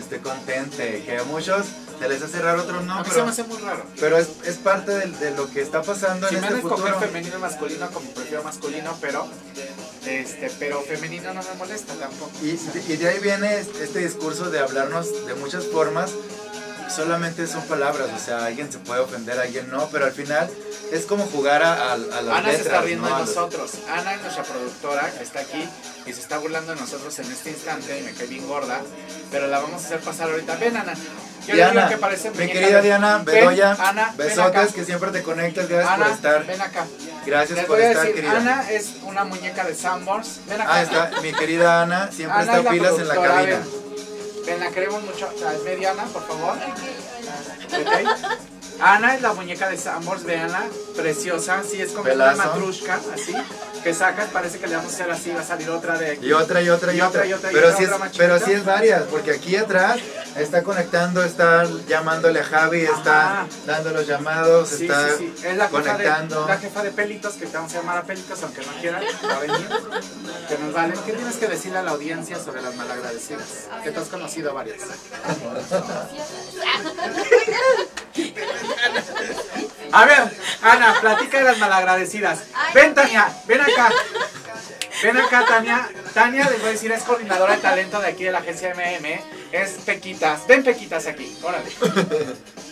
estoy contente, que muchos se les hace raro, otros a no, se pero, me hace muy raro. pero es, es parte del- de, lo que está pasando Si en me este de escoger futuro. femenino y masculino, como prefiero masculino, pero este, pero femenino no me molesta tampoco. Y, y de ahí viene este discurso de hablarnos de muchas formas, solamente son palabras, o sea, alguien se puede ofender, alguien no, pero al final es como jugar a, a, a las Ana se está letras, riendo ¿no? De nosotros. Ana es nuestra productora que está aquí y se está burlando de nosotros en este instante y me cae bien gorda, pero la vamos a hacer pasar ahorita. Ven, Ana. Yo Diana, que parece mi querida Diana, Ven, Bedoya, Ana, ven besotes acá. que siempre te conectas, gracias Ana, por estar. ven acá. Gracias Les por estar, decir, querida. Ana es una muñeca de Sanborns. Ven acá. Ah, Ana. está, mi querida Ana, siempre Ana es está la pilas en la cabina. Ven, ven, la queremos mucho. Ah, Ve, Diana, por favor. Ana es la muñeca de Sanborns, véanla, preciosa, sí, es como una matrushka, así, que sacas, parece que le vamos a hacer así, va a salir otra de aquí. Y otra y otra y, Y otra. otra, y otra, y pero otra, es, otra más pero sí es varias, porque aquí atrás está conectando, está llamándole a Javi, está Ajá. dando los llamados, Sí, está sí, sí, es la jefa, de, conectando. la jefa de pelitos, que te vamos a llamar a pelitos, aunque no quieran, va a venir, que nos valen. ¿Qué tienes que decirle a la audiencia sobre las malagradecidas? Que tú has conocido varias. A ver, Ana, platica de las malagradecidas. Ven, Tania, ven acá. Ven acá, Tania. Tania, les voy a decir, es coordinadora de talento de aquí de la agencia MM. Es Pequitas. Ven, Pequitas, aquí. Órale.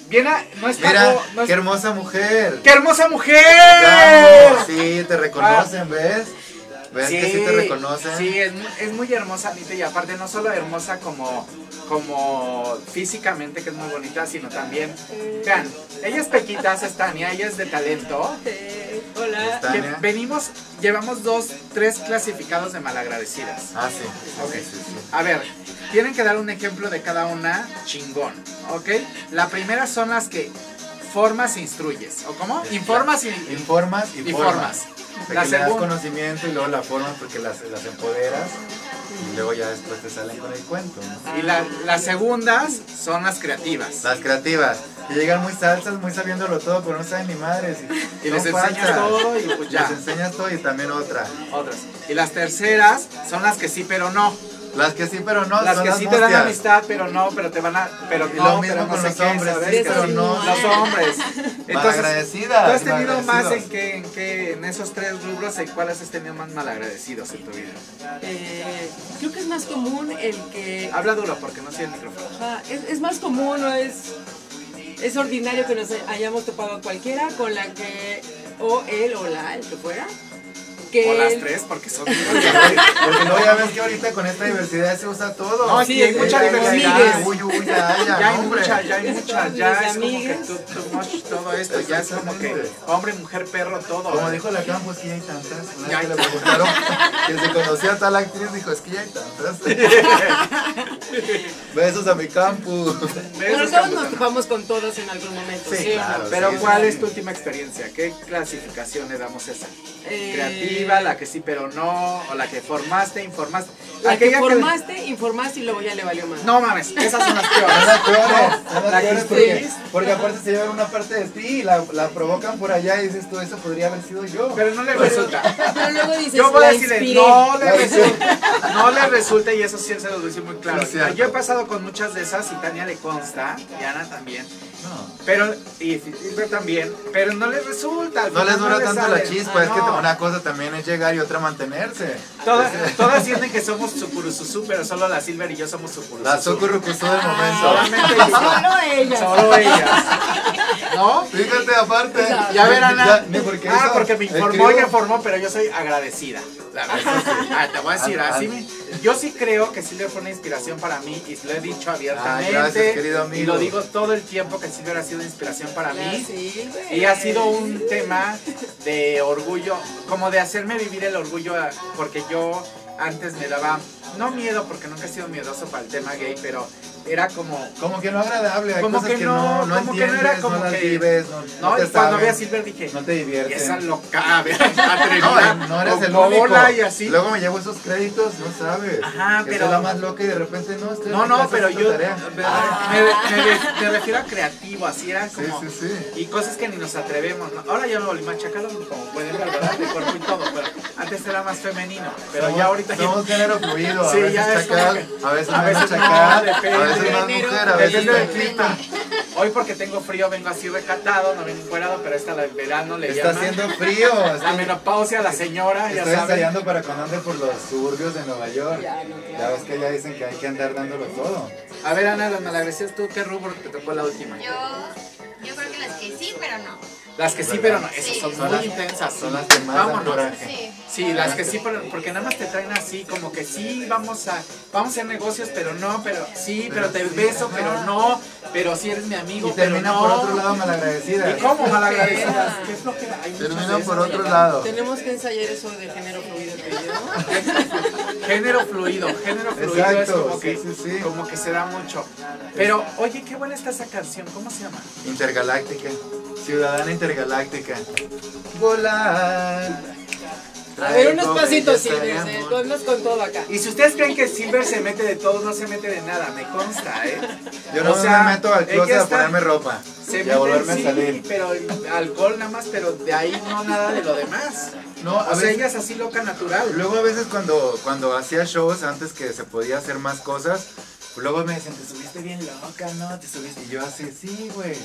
Viene, no está. Mira, no qué hermosa mujer. ¡Qué hermosa mujer! Vamos, sí, te reconocen, ¿ves? ¿Ves que sí te reconocen? Sí, es, es muy hermosa, Anita, y aparte no solo hermosa como, como físicamente, que es muy bonita, sino también, vean, ella es Pequitas, es Tania, ella es de talento, hola. Que venimos, llevamos dos, tres clasificados de malagradecidas. Ah, sí. Ok. Sí, sí, sí. A ver, tienen que dar un ejemplo de cada una chingón, ¿ok? La primera son las que formas e instruyes, ¿o cómo? Informas y... Informas y, Y formas. formas. La que le das conocimiento y luego la formas porque las, las empoderas y luego ya después te salen con el cuento. ¿no? Y la- las segundas son las creativas. Las creativas. Y llegan muy salsas, muy sabiéndolo todo, pero no saben ni madres. Y, Y les enseñas todo y pues ya. Les enseñas todo y también otra. Otras. Y las terceras son las que sí, pero no. Las que sí, pero no. las que las sí te dan amistad, pero no, pero te van a. Pero Y no, lo mismo pero no con los hombres, sí, Que pero no. Los hombres. Entonces, Malagradecidas. ¿tú has tenido más en qué, en qué, en esos tres rubros, en cuáles has tenido más malagradecidos en tu vida? Eh, creo que es más común el que. Habla duro porque no sé el micrófono. Ajá, es, es más común o es. Es ordinario que nos hayamos topado cualquiera con la que. O él o la, el que fuera. Que O las tres, porque son. Porque luego ya ves que ahorita con esta diversidad se usa todo. No, Sí, sí, hay mucha muchas diversidad. amigues. Uy, uy, ya, ya, Ya hay muchas, ya hay muchas, ya es como que todo esto, ya es como que hombre, mujer, perro, todo. Como dijo la Campos, que ya hay tantas. Ya le preguntaron que se conocía a tal actriz, dijo, es que ya hay tantas. Besos a mi Campus. Besos, todos nos topamos con todos en algún momento. Sí, ¿sí no? claro. Pero Sí, ¿cuál sí, es sí. tu última experiencia? ¿Qué clasificación le damos a esa? Eh, Creativa, la que sí pero no, o la que formaste, informaste. La que formaste, informaste y luego ya le valió más. No mames, esas son las peores. Las peores, las peores porque, porque aparte se llevan una parte de ti y la, la provocan por allá y dices tú, eso podría haber sido yo. Pero no le resulta. Pero luego dices, Yo voy a decirle, inspiré. no le resulta, no le resulta y eso sí se los voy a decir muy claro. Yo he pasado con muchas de esas y Tania le consta, y Ana también, No. pero, y Filber también, pero no les resulta. No les dura les tanto la chispa, Ah, es que no. una cosa también es llegar y otra mantenerse. Todas, todas sienten que somos sucurususú, pero solo la Silver y yo somos sucurususú. La sucurucusú del momento. Solamente ellas. Solo ella. Solo ellas. ¿No? Fíjate aparte. Ya verán, Ana. Ya, ni porque ah, hizo- porque me informó y me informó, pero yo soy agradecida. La verdad. Ah, te voy a decir, Ah, así ah. me- yo sí creo que Silver fue una inspiración para mí y lo he dicho abiertamente. Ah, gracias, querido amigo. Y lo digo todo el tiempo que Silver ha sido inspiración para mí. Silver. Y ha sido un tema de orgullo, como de hacerme vivir el orgullo, ah, porque yo antes me daba, no miedo, porque nunca he sido miedoso para el tema gay, pero era como, Como que no agradable, hay Como cosas que que, no, no, no como que no era no, como las que- vives, no, no, no te y cuando vi a Silver dije, no te diviertes. esa loca, atrevida, No, no eres el único. y así. Luego me llevo esos créditos, no sabes. Ajá, pero- soy la más loca y de repente no estoy No, mi no, pero yo tarea. me, me- me- me refiero a creativo, así era Sí, como... sí, sí. Y cosas que ni nos atrevemos. ¿no? Ahora ya lo volví machacado, como pueden ver, ¿verdad? De cuerpo y todo, pero antes era más femenino. Pero Somos- ya ahorita Somos género fluido, a Sí, veces es chacal, a veces no, chacal, a veces más mujer, a veces. Hoy porque tengo frío vengo así recatado, no vengo encuerado, pero esta la del verano le Está llaman. haciendo frío. La menopausia, la señora, ya estoy ensayando para cuando ande por los suburbios de Nueva York. Ya, no, Ya claro. ves que ya dicen que hay que andar dándolo todo. A ver, Ana, las malagradecidas, ¿tú qué rubro te tocó la última? Yo, yo creo que las que sí, pero no. Las que sí, pero no, esas Sí. son Son muy las- intensas. Son las que más dan Vámonos. coraje. Sí. Sí, las que sí, pero, porque nada más te traen así, como que sí, vamos a, vamos a hacer negocios, pero no, pero sí, pero te sí, beso, ajá. pero no, pero sí eres mi amigo, Y pero termina no. por otro lado malagradecida. ¿Y cómo Qué malagradecidas? ¿Qué Termina de por otro lado. Tenemos que ensayar eso de género fluido yo. Género fluido, género fluido es Exacto, como que, sí, sí, sí. como que se da mucho. Pero, oye, qué buena está esa canción, ¿cómo se llama? Intergaláctica. Ciudadana intergaláctica. Volar. A ver, unos Traigo pasitos, Silver. amor. Ponnos con todo acá. Y si ustedes creen que Silver se mete de todo, no se mete de nada, me consta, ¿eh? Yo no O sea, me meto al closet a ponerme ropa. Se y a mete, volverme sí, a salir. pero alcohol nada más, pero de ahí no nada de lo demás. No, a O sea, ella es así loca natural. Luego a veces cuando, cuando hacía shows, antes que se podía hacer más cosas, luego me decían, te subiste bien loca, ¿no? Te subiste. Y yo así, sí, güey.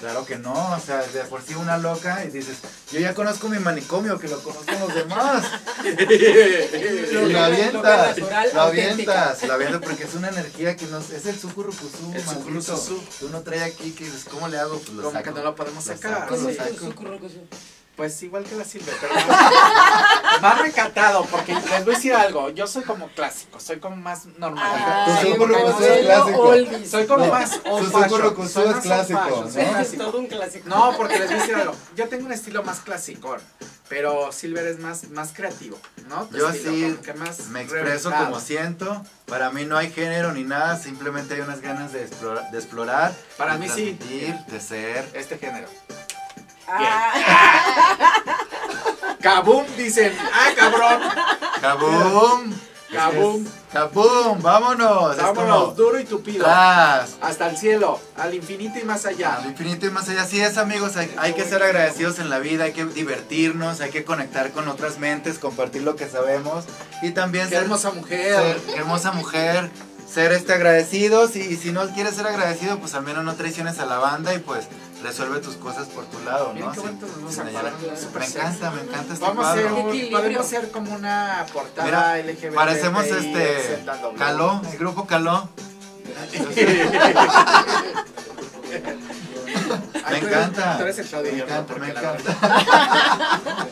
Claro que no, o sea, de por sí una loca y dices, yo ya conozco mi manicomio, que lo conozcan los demás. Y lo Loca avientas, lo avientas, lo avientas porque es una energía que no es el sucurrucusú, El sucurrucusú. Que uno trae aquí que dices, ¿cómo le hago? Pues lo saco. que no lo podemos sacar. saco, ¿Cómo lo es tu saco. Pues igual que la Silver, pero más, más recatado, porque les voy a decir algo, yo soy como clásico, soy como más normal. Ah, es modelo clásico. Soy como No, más old fashion, soy clásico, fashion, soy ¿no? Es clásico. todo un clásico. No, porque les voy a decir algo. Yo tengo un estilo más clásico, pero Silver es más, más creativo, ¿no? Tu Yo estilo, sí como más me expreso reventado. como siento. Para mí no hay género ni nada, simplemente hay unas ganas de explorar. De explorar Para de mí sí. De ser. Este género. Ah, Kabum, dicen. ¡Ah, cabrón! ¡Kaboom! Kaboom. Es que es- ¡Kaboom! ¡Vámonos! Es Vámonos, como, duro y tupido. ¡Tras! Hasta el cielo, al infinito y más allá. Al infinito y más allá. Así es, amigos. Hay, hay que ser agradecidos en la vida, hay que divertirnos, hay que conectar con otras mentes, compartir lo que sabemos y también Qué ser, hermosa mujer. ser- qué hermosa mujer, ser este agradecidos y, y si no quieres ser agradecido, pues al menos no traiciones a la banda y pues resuelve tus cosas por tu lado, ¿no? a súper Me sexy. encanta, me encanta este Vamos a hacer cuadro. un, Equilibrio. podemos ser como una portada Mira, LGBT. Parecemos este. Caló, el grupo Caló. Me encanta. Me encanta, me encanta.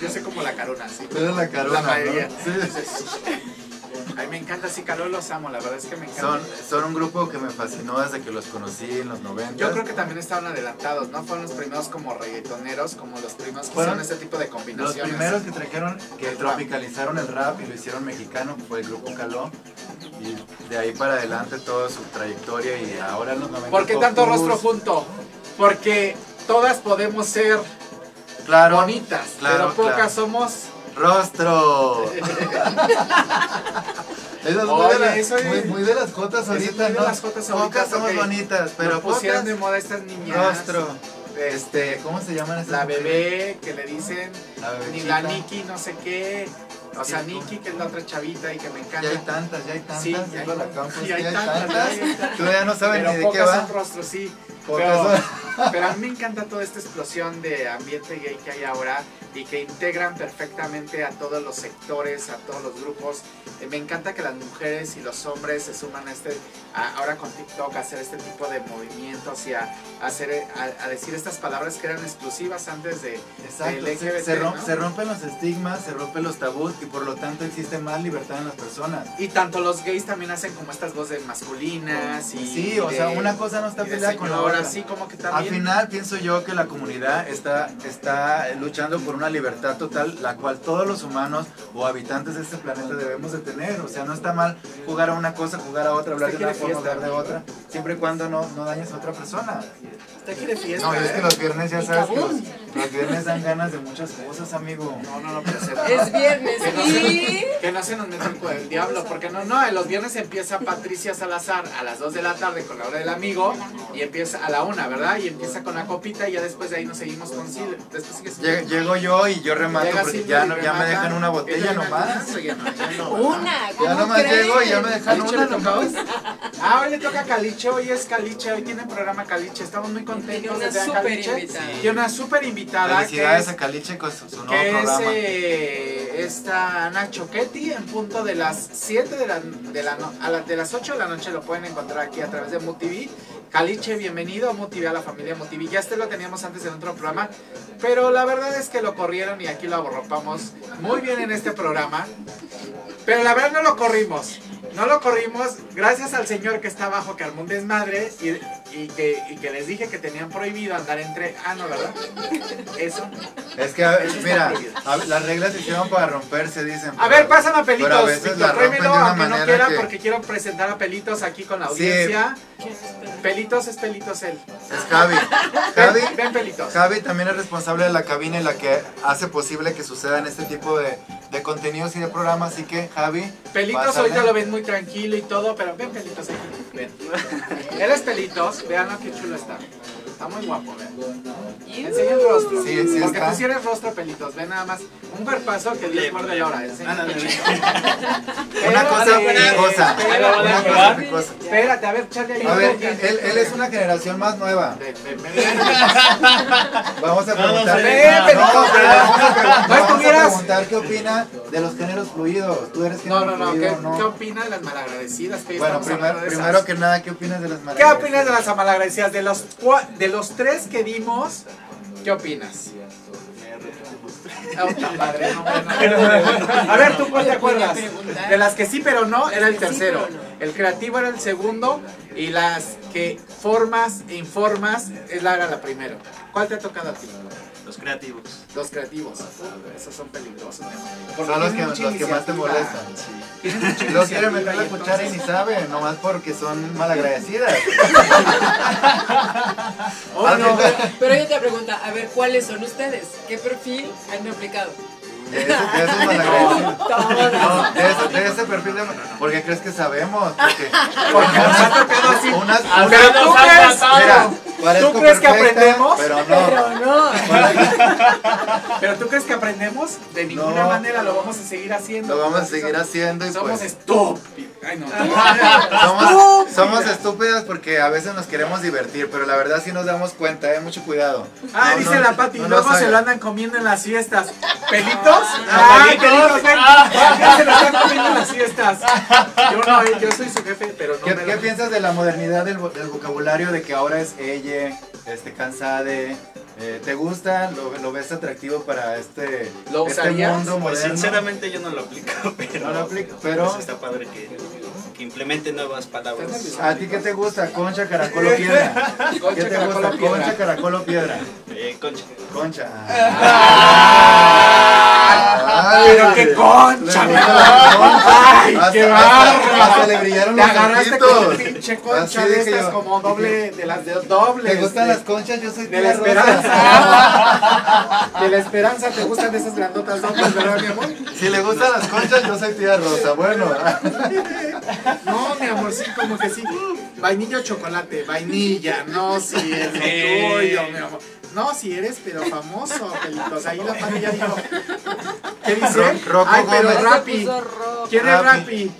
Yo soy como la carona, sí. Tú eres la carona, La mayoría. ¿no? Sí. Ay, me encanta, sí, Caló los amo, la verdad es que me encanta. Son, son un grupo que me fascinó desde que los conocí en los 90. Yo creo que también estaban adelantados, ¿no? Fueron los primeros como reggaetoneros, como los primeros que Fueron hicieron este tipo de Los combinaciones. primeros que trajeron, que El rap. tropicalizaron el rap y lo hicieron mexicano fue el grupo Caló. Y de ahí para adelante toda su trayectoria y ahora en los 90. ¿Por qué tanto rostro junto? Porque todas podemos ser Claro. bonitas, claro, pero pocas claro. somos. ¡Rostro! Muy, de la- eso es- muy, muy de las jotas ahorita, ¿no? las jotas ahorita, Pocas somos porque bonitas, pero Nos pusieron de moda estas niñas. Rostro. Este, ¿cómo se llaman esas La mujeres? bebé que le dicen, La ni la. Nikki, no sé qué. O sea, Nikki, que es la otra chavita y que me encanta. Ya hay tantas, ya hay tantas. Sí, ya hay- la Campos, ya hay hay tantas, tantas. Tú ya no sabes pero ni de qué va. son rostros, sí. Pero, pero a mí me encanta toda esta explosión de ambiente gay que hay ahora y que integran perfectamente a todos los sectores, a todos los grupos. Eh, me encanta que las mujeres y los hombres se suman a este, a- ahora con TikTok, a hacer este tipo de movimientos y a, a hacer, a, decir estas palabras que eran exclusivas antes de, Exacto, se, LGBT, se rom- ¿no? se rompen los estigmas, se rompen los tabús y por lo tanto existe más libertad en las personas. Y tanto los gays también hacen como estas voces masculinas y Sí, o de- sea, una cosa no está y de peleada con la señoras, otra. sí, como que Al final pienso yo que la comunidad está, está luchando por una libertad total, la cual todos los humanos o habitantes de este planeta debemos de tener. O sea, no está mal jugar a una cosa, jugar a otra, hablar de una forma, hablar de otra, siempre y cuando no, no dañes a otra persona. usted quiere fiesta. No, es que ¿eh? los viernes ya Y sabes que los. Los viernes dan ganas de muchas cosas, amigo. No, no, no, pero se- Es viernes Que no, se, y... que no se nos meta el diablo, porque no, no, en los viernes empieza Patricia Salazar a las 2 de la tarde con la hora del amigo y empieza a la 1, ¿verdad? Y empieza con la copita y ya después de ahí nos seguimos con Sil. Después sigue Lle- Llego yo y yo remato Llega porque ya, y no, ya me dejan una botella Ella nomás. ya no, ya no, Una, Ya ¿cómo nomás crees? llego y ya me dejan ¿Caliche una nomás. Ah, hoy le toca a Caliche, hoy es Caliche, hoy tiene programa Caliche, estamos muy contentos de tener Caliche. Tiene una súper invitada que Felicidades es, a Caliche con su, su nuevo que es programa. eh, esta Ana Choquetti en punto de las 7 de, la, de, la no- a la- de las 8 de la noche lo pueden encontrar aquí a través de MUTV. Caliche, bienvenido a MUTV, a la familia MUTV. Ya este lo teníamos antes en otro programa, pero la verdad es que lo corrieron y aquí lo aborropamos muy bien en este programa. Pero la verdad no lo corrimos. No lo corrimos gracias al señor que está abajo que armó un desmadre y, y que, y que les dije que tenían prohibido andar entre... Ah, no, ¿verdad? Eso. Es que, a Eso mira, a las reglas se hicieron para romperse, dicen. A pero- ver, pásame a pero a Pelitos, veces Víctor, la rompen tráemelo, de una aunque no manera quiera, que- porque quiero presentar a Pelitos aquí con la Sí. audiencia. Pelitos es Pelitos él. Es Javi. Javi, Ven, ven Pelitos. Javi también es responsable de la cabina y la que hace posible que sucedan este tipo de, de contenidos y de programas. Así que, Javi. Pelitos pásale. ahorita lo ven muy tranquilo y todo, pero ven Pelitos aquí. Ven. Él es Pelitos, vean lo que chulo está. Está muy guapo, ven. Enseña el rostro. Sí, sí Porque está. tú sí eres rostro Pelitos, ven nada más. Un cuerpazo que Dios muerde la hora. Enseña el pechito. Una cosa Espérate, picosa. Ahí lo van a Una cosa. Espérate, a ver, Charlie. A ver, él, él es una generación más nueva. Vamos a No, no. No, pero vamos a, pre- No vamos a preguntar qué opina de los géneros fluidos. ¿Tú eres No, género no, no. fluido ¿Qué, no? ¿Qué opina de las malagradecidas? Que Bueno, primer- primero que nada, ¿qué opinas de las ¿Qué malagradecidas? opinas de las malagradecidas? De los, cua- de los tres que dimos, ¿qué opinas? A ver, ¿tú cuál te acuerdas? De las que sí pero no, era el tercero. El creativo era el segundo y las que formas e informas es la, era la primera. ¿Cuál te ha tocado a ti? Los creativos. Los creativos. Esos son peligrosos. Porque Son los que, los más te molestan. Mucha Los quiere iniciativa meter la cuchara y ni entonces- sabe, nomás porque son malagradecidas. Oh, no. Pero yo te pregunto, a ver, ¿cuáles son ustedes? ¿Qué perfil han aplicado? De, ese, de esos malagradecidos. No, de ese, de ese perfil de... Porque crees que sabemos. Porque, Porque nos ha tocado así. unas, unas- Pero menos tú crees- mira, ¿Tú crees que aprendemos? Pero no. Pero no. Pero tú crees que aprendemos? De ninguna No. manera lo vamos a seguir haciendo. Lo vamos a seguir haciendo y Somos pues... estúpidos. Ay, no. Somos, somos estúpidas porque a veces nos queremos divertir, pero la verdad sí nos damos cuenta, eh, mucho cuidado. Ah, No, dice la Pati, luego se lo andan comiendo en las fiestas. ¿Pelitos? Ah. Ah. Se lo están comiendo en las fiestas. Yo no, yo soy su jefe, pero no ¿Qué, me qué lo- piensas de la modernidad del, vo- del vocabulario de que ahora es ella, este, cansade? Eh, ¿Te gusta? ¿Lo, lo ves atractivo para este, ¿Lo este mundo Pues moderno? sinceramente yo no lo aplico, pero, No lo aplico, pero- pues está padre que, implemente nuevas palabras. ¿A ti qué te gusta? ¿Concha, caracol o piedra? ¿Qué te gusta? ¿Concha, caracol o piedra? Eh, concha. Concha. Ah, pero qué concha, Le. Ay, Hasta- qué hasta le brillaron Te los agarraste ojitos. con un pinche concha Así de dije estas yo. como doble, de las de dobles. ¿Te gustan de- las conchas? Yo soy De la tía Rosa. esperanza. De la esperanza te gustan esas grandotas dobles, ¿verdad, mi amor? Si le gustan las conchas, yo soy tía Rosa. Bueno, No, mi amor, sí, como que sí. Vainilla o chocolate, vainilla, no si es lo tuyo, mi amor. No, si eres, pero famoso, pelitos. Ahí la padre ya dijo. ¿Qué dice? Ro- Rocco Ay, pero Gómez. Rappi. ¿Quién es Rappi. Rappi?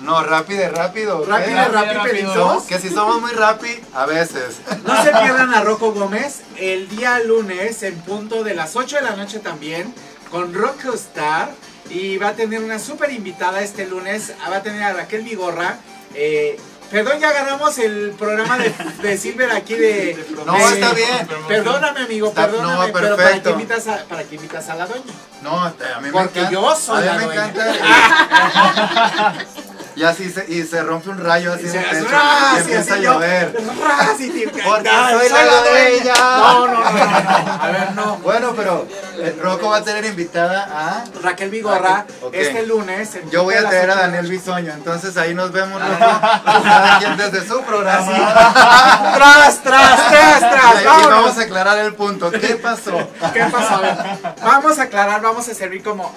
no, rápido, de rápido. ¿qué? Rappi de Rappi, Rappi rápido. Pelitos. Que si somos muy rápido, a veces. No se pierdan a Rocco Gómez el día lunes en punto de las 8 de la noche también con Rocco Star y va a tener una súper invitada este lunes, va a tener a Raquel Vigorra. eh, perdón, ya agarramos el programa de, de Silver aquí de... No, de- está bien. Perdóname amigo, Está- perdóname, no, pero para que, invitas a, para que invitas a la doña. No, a mí me Porque encanta. yo soy a la mí me dueña. encanta. Y así se, y se rompe un rayo así Y de se- intenso, ¡ras! y Y empieza a llover. Porque ¡Ah, soy la dueña. No, no, no. A ver, no. Bueno, pero eh, Rocco va a tener invitada a... Raquel Vigorra, este lunes. en Yo voy a de a Daniel Bisoño, entonces ahí nos vemos Rocco, cada quien desde su programa. ¡Tras, tras, tras, tras! Y vamos a aclarar el punto. ¿Qué pasó? ¿Qué pasó? A ver, vamos a aclarar, vamos a servir como.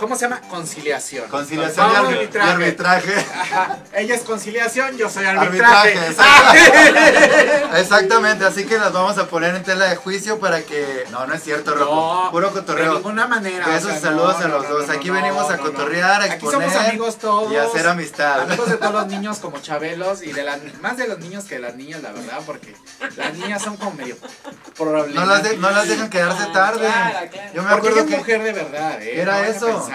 ¿Cómo se llama? Conciliación. Conciliación y arbitraje. arbitraje. Ajá. Ella es conciliación, yo soy arbitraje. Arbitraje, Exactamente, así que las vamos a poner en tela de juicio para que... No, no es cierto, Rocco. No, Puro De cotorreo. ninguna manera. Besos o sea, saludos no, a los no, dos. no, Aquí no, venimos a cotorrear, a Aquí somos exponer amigos todos. y a hacer amistad. Amigos de todos los niños como Chabelos y de las más de los niños que de las niñas, la verdad, porque las niñas son como medio problemas. No las, de- no las dejan quedarse tarde. Claro, claro. Yo me Porque acuerdo es que... mujer de verdad, ¿eh? Era eso.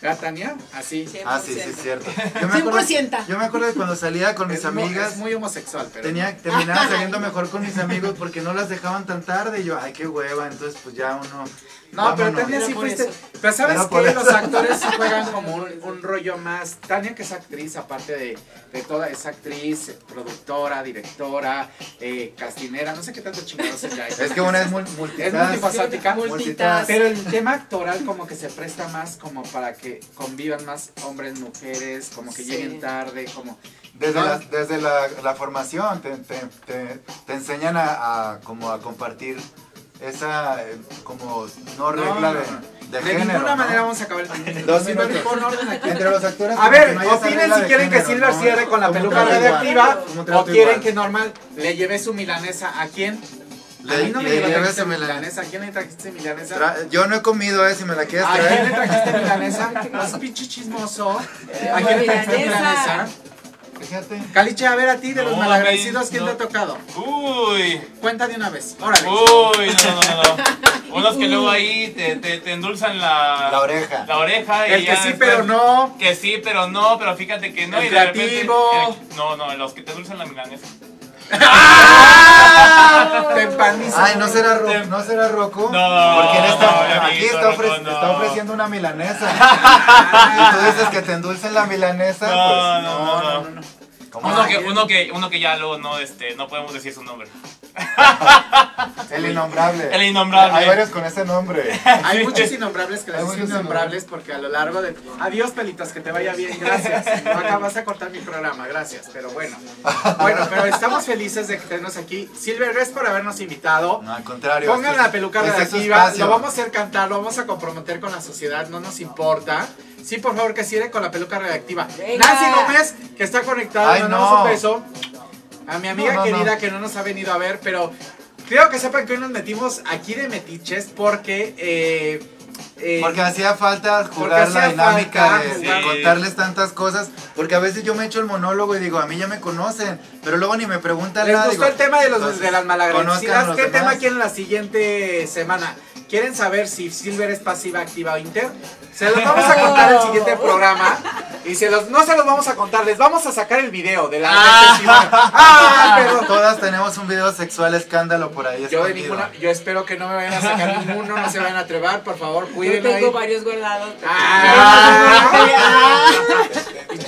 ¿Verdad, Tania? Así. Ah, sí, sí, es cierto. Yo me, acuerdo, 100%. yo me acuerdo de cuando salía con mis Es amigas, Es muy homosexual, pero. tenía, terminaba saliendo mejor con mis amigos porque no las dejaban tan tarde. Y yo, ay, qué hueva. Entonces, pues ya uno. No, pero. Tania sí fuiste. eso. Pero sabes que los actores sí juegan como un, un rollo más. Tania, que es actriz, aparte de, de toda, es actriz, productora, directora, eh, castinera, no sé qué tanto chingados ella Es que una es mul- Es multitask. multifacética. Multitask. Pero el tema actoral como que se presta más como para que convivan más hombres, mujeres, como que Sí. lleguen tarde, como... Desde, la, desde la, la formación te, te, te, te enseñan a, a como a compartir esa eh, como no regla de, de De género. ninguna ¿no? manera vamos a acabar el Dos minutos. pon orden aquí. Entre los actores. A ver, no opinen si de quieren que Silver ¿no? cierre con la peluca radioactiva o quieren igual. que normal le lleve su milanesa a quién. A Le- mí no me su milanesa. milanesa. ¿A quién le trajiste milanesa? Tra- Yo no he comido, eh, si me la quieres ¿A quién le traer. trajiste milanesa? Es pinche chismoso. ¿A quién le trajiste Milanesa. Fíjate. Caliche, a ver a ti de los malagradecidos, ¿quién no. te ha tocado? Uy. Cuenta de una vez. Órale. Uy, no, no, no, no. Unos que luego ahí te, te, te endulzan la, La oreja. La oreja. y El que ya sí, después- pero no. Que sí, pero no, pero fíjate que no. El y de repente- creativo. el- no, no, los que te endulzan la milanesa. ¡Ah! Te. Ay, ¿no será, Ro- ¿no será Rocco? No, Porque él está, no, aquí está, ofre- Rocco, no. está ofreciendo una milanesa. y tú dices que te endulcen la milanesa. No, pues, no, no, no. ¿Cómo Uno no? que, uno que, uno que ya luego no, este, no podemos decir su nombre. El innombrable. El innombrable. Hay varios con ese nombre. Hay muchos innombrables que les dicen innombrables porque a lo largo de... Adiós, pelitos, que te vaya bien, gracias. Acá vas a cortar mi programa, gracias, pero bueno. Bueno, pero estamos felices de que tenernos aquí. Silver, gracias por habernos invitado. No, al contrario. Pongan este- la peluca este es su redactiva, espacio. lo vamos a hacer cantar, lo vamos a comprometer con la sociedad, no nos importa. Sí, por favor, que cierre con la peluca redactiva. Venga. Nancy Gómez, que está conectada, Ay, no. un beso. A mi amiga No, no, querida no. que no nos ha venido a ver, pero creo que sepan que hoy nos metimos aquí de metiches porque... eh, eh, Porque hacía falta jugar hacía la dinámica falta de, contarles tantas cosas. Porque a veces yo me echo el monólogo y digo, a mí ya me conocen. Pero luego ni me preguntan ¿Les nada. gustó digo, el tema de, los, entonces, de las malagradecidas? ¿Qué demás. tema quieren la siguiente semana? ¿Quieren saber si Silver es pasiva, activa o inter? Se los vamos a contar en el siguiente programa. Y se los, no se los vamos a contar, les vamos a sacar el video de la Ah. Silver. ¡Ah! Todas tenemos un video sexual escándalo por ahí. Yo de ninguna, yo espero que no me vayan a sacar ninguno, no se vayan a trebar, por favor, Yo cuídenlo ahí. tengo varios guardados. Ah.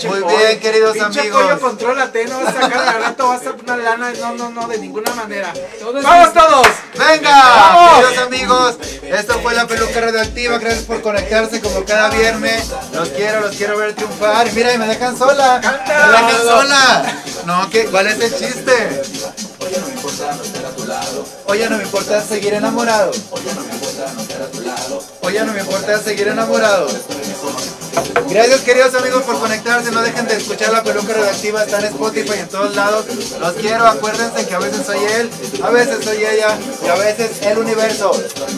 Muy bien, queridos pinche amigos. pollo, contrólate, no vas a sacar al rato, vas a una lana, no, no, no, de ninguna manera. Todos ¡Vamos todos! Venga, ¡Vamos! queridos amigos, esto fue la peluca radioactiva, gracias por conectarse como cada viernes, los quiero, los quiero ver triunfar, y mira, y me dejan sola, me dejan sola, no, ¿qué? ¿cuál es el chiste? Oye, no me importa seguir enamorado, oye, no me importa seguir enamorado. Gracias queridos amigos por conectarse, no dejen de escuchar la peluca radioactiva, está en Spotify en todos lados. Los quiero, acuérdense que a veces soy él, a veces soy ella y a veces el universo.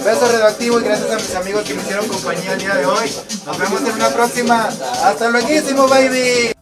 Beso radioactivo y gracias a mis amigos que me hicieron compañía el día de hoy. Nos vemos en una próxima. Hasta luego, baby.